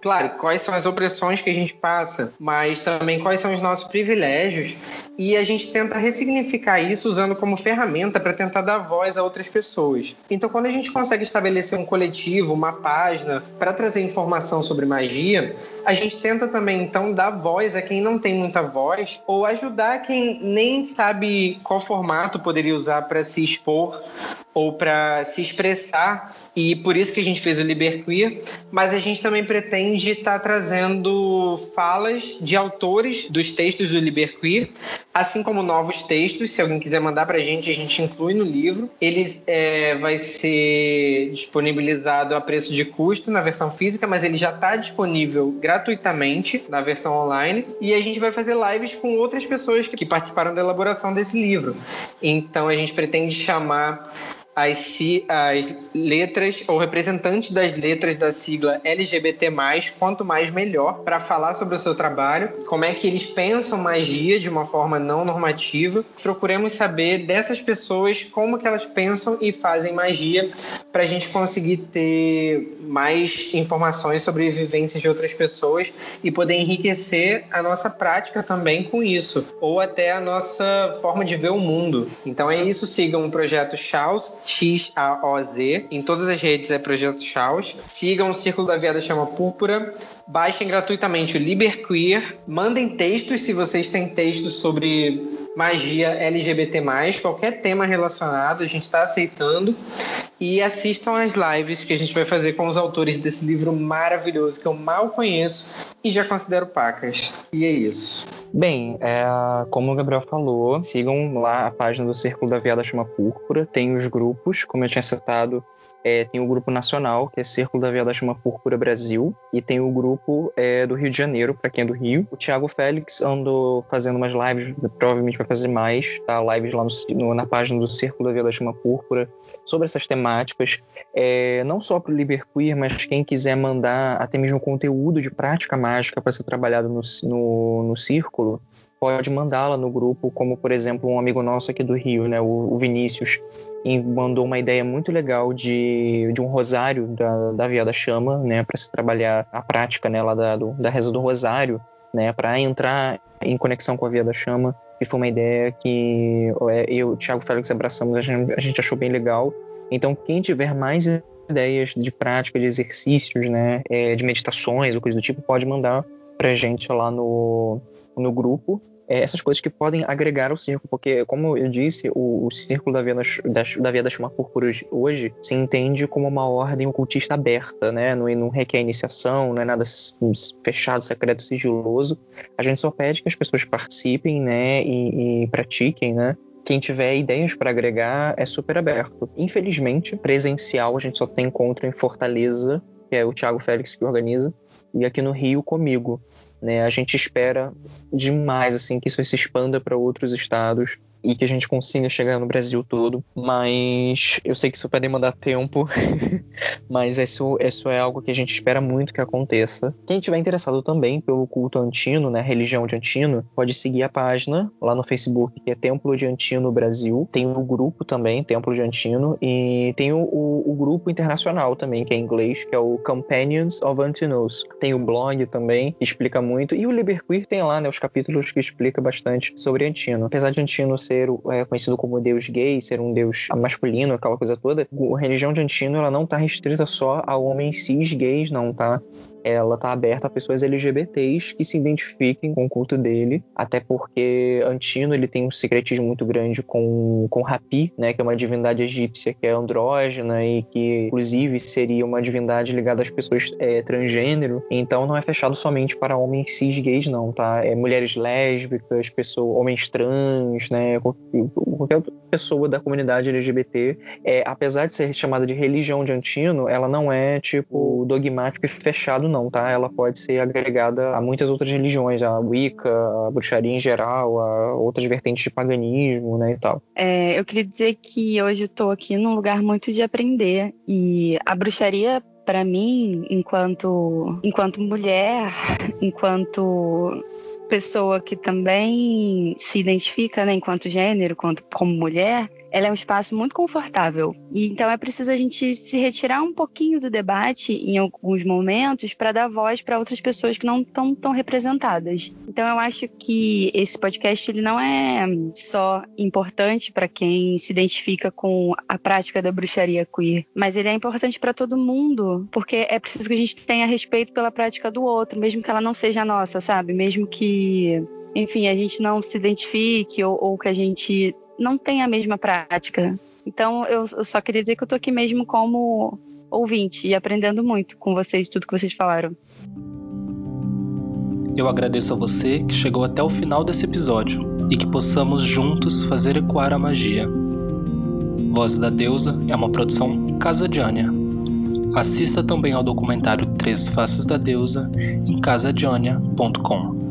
claro, quais são as opressões que a gente passa, mas também quais são os nossos privilégios e a gente tenta ressignificar isso usando como ferramenta para tentar dar voz a outras pessoas. Então, quando a gente consegue estabelecer um coletivo, uma página para trazer informação sobre magia, a gente tenta também então dar voz a quem não tem muita voz ou ajudar quem nem sabe qual formato poderia usar para se expor ou para se expressar e por isso que a gente fez o Liber Queer, mas a gente também pretende estar tá trazendo falas de autores dos textos do Liber Queer assim como novos textos. Se alguém quiser mandar para a gente, a gente inclui no livro. Ele é, vai ser disponibilizado a preço de custo na versão física, mas ele já está disponível gratuitamente na versão online. E a gente vai fazer lives com outras pessoas que participaram da elaboração desse livro. Então a gente pretende chamar as, as letras ou representantes das letras da sigla LGBT+, quanto mais melhor, para falar sobre o seu trabalho, como é que eles pensam magia de uma forma não normativa. Procuremos saber dessas pessoas como que elas pensam e fazem magia para a gente conseguir ter mais informações sobre vivências de outras pessoas e poder enriquecer a nossa prática também com isso, ou até a nossa forma de ver o mundo. Então é isso, sigam o projeto Chaos X-A-O-Z. Em todas as redes é Projeto Chaos. Sigam o Círculo da Viada Chama Púrpura. Baixem gratuitamente o Liber Queer. Mandem textos se vocês têm textos sobre magia LGBT, qualquer tema relacionado, a gente está aceitando. E assistam as lives que a gente vai fazer com os autores desse livro maravilhoso que eu mal conheço e já considero pacas. E é isso. Bem, é, como o Gabriel falou, sigam lá a página do Círculo da Viada Chama Púrpura. Tem os grupos, como eu tinha citado, é, tem o grupo nacional, que é Círculo da Viada Chama Púrpura Brasil, e tem o grupo é, do Rio de Janeiro, para quem é do Rio. O Thiago Félix andou fazendo umas lives, provavelmente vai fazer mais, tá? Lives lá no, no, na página do Círculo da Viada Chama Púrpura, sobre essas temáticas, é, não só para o Liberqueer, mas quem quiser mandar até mesmo conteúdo de prática mágica para ser trabalhado no, no, no círculo, pode mandá-la no grupo, como por exemplo um amigo nosso aqui do Rio, né, o, Vinícius, mandou uma ideia muito legal de, de um rosário da, da Via da Chama, né, para se trabalhar a prática né, lá da, do, da reza do rosário, né, para entrar em conexão com a Via da Chama. E foi uma ideia que é, eu e o Thiago Félix abraçamos, a gente, a gente achou bem legal. Então, quem tiver mais ideias de prática, de exercícios, né, é, de meditações ou coisa do tipo, pode mandar pra gente lá no, no grupo é, essas coisas que podem agregar ao círculo, porque, como eu disse, o, o círculo da Via da, da, Via da Chama Púrpura hoje se entende como uma ordem ocultista aberta, né? Não, não requer iniciação, não é nada fechado, secreto, sigiloso. A gente só pede que as pessoas participem, né? E, e pratiquem, né? quem tiver ideias para agregar é super aberto. Infelizmente, presencial a gente só tem encontro em Fortaleza, que é o Thiago Félix que organiza, e aqui no Rio comigo. Né? A gente espera demais assim que isso se expanda para outros estados e que a gente consiga chegar no Brasil todo. Mas eu sei que isso vai demandar tempo, mas isso, isso é algo que a gente espera muito que aconteça. Quem tiver interessado também pelo culto antino, né, religião de Antino, pode seguir a página lá no Facebook, que é Templo de Antino Brasil. Tem o grupo também, Templo de Antino, e tem o, o, o grupo internacional também, que é em inglês, que é o Companions of Antinos. Tem o blog também, que explica muito, e o Liberqueer tem lá, né, os capítulos que explica bastante sobre Antino. Apesar de Antino ser é, conhecido como deus gay, ser um deus masculino, aquela coisa toda, a religião de Antino ela não está restrita só a homens cis gays, não, tá? Ela tá aberta a pessoas LGBTs que se identifiquem com o culto dele, até porque Antino ele tem um secretismo muito grande com, com Rapi, né, que é uma divindade egípcia que é andrógena e que inclusive seria uma divindade ligada às pessoas é, transgênero, então não é fechado somente para homens cis gays não, tá? É mulheres lésbicas, pessoas, homens trans, né, qualquer pessoa da comunidade LGBT, é, apesar de ser chamada de religião de Antino, ela não é tipo dogmático e fechado não, tá? Ela pode ser agregada a muitas outras religiões, a Wicca, a bruxaria em geral, a outras vertentes de paganismo, né, e tal. É, eu queria dizer que hoje eu tô aqui num lugar muito de aprender e a bruxaria para mim, enquanto enquanto mulher, enquanto pessoa que também se identifica né, enquanto gênero, quanto, como mulher, ela é um espaço muito confortável. E então é preciso a gente se retirar um pouquinho do debate em alguns momentos para dar voz para outras pessoas que não estão tão representadas. Então eu acho que esse podcast ele não é só importante para quem se identifica com a prática da bruxaria queer, mas ele é importante para todo mundo, porque é preciso que a gente tenha respeito pela prática do outro, mesmo que ela não seja nossa, sabe? Mesmo que enfim, a gente não se identifique ou, ou que a gente não tem a mesma prática. Então, eu, eu só queria dizer que eu tô aqui mesmo como ouvinte e aprendendo muito com vocês, tudo que vocês falaram. Eu agradeço a você que chegou até o final desse episódio e que possamos juntos fazer ecoar a magia. Voz da Deusa é uma produção Casadiania. Assista também ao documentário Três Faces da Deusa em casadionia.com.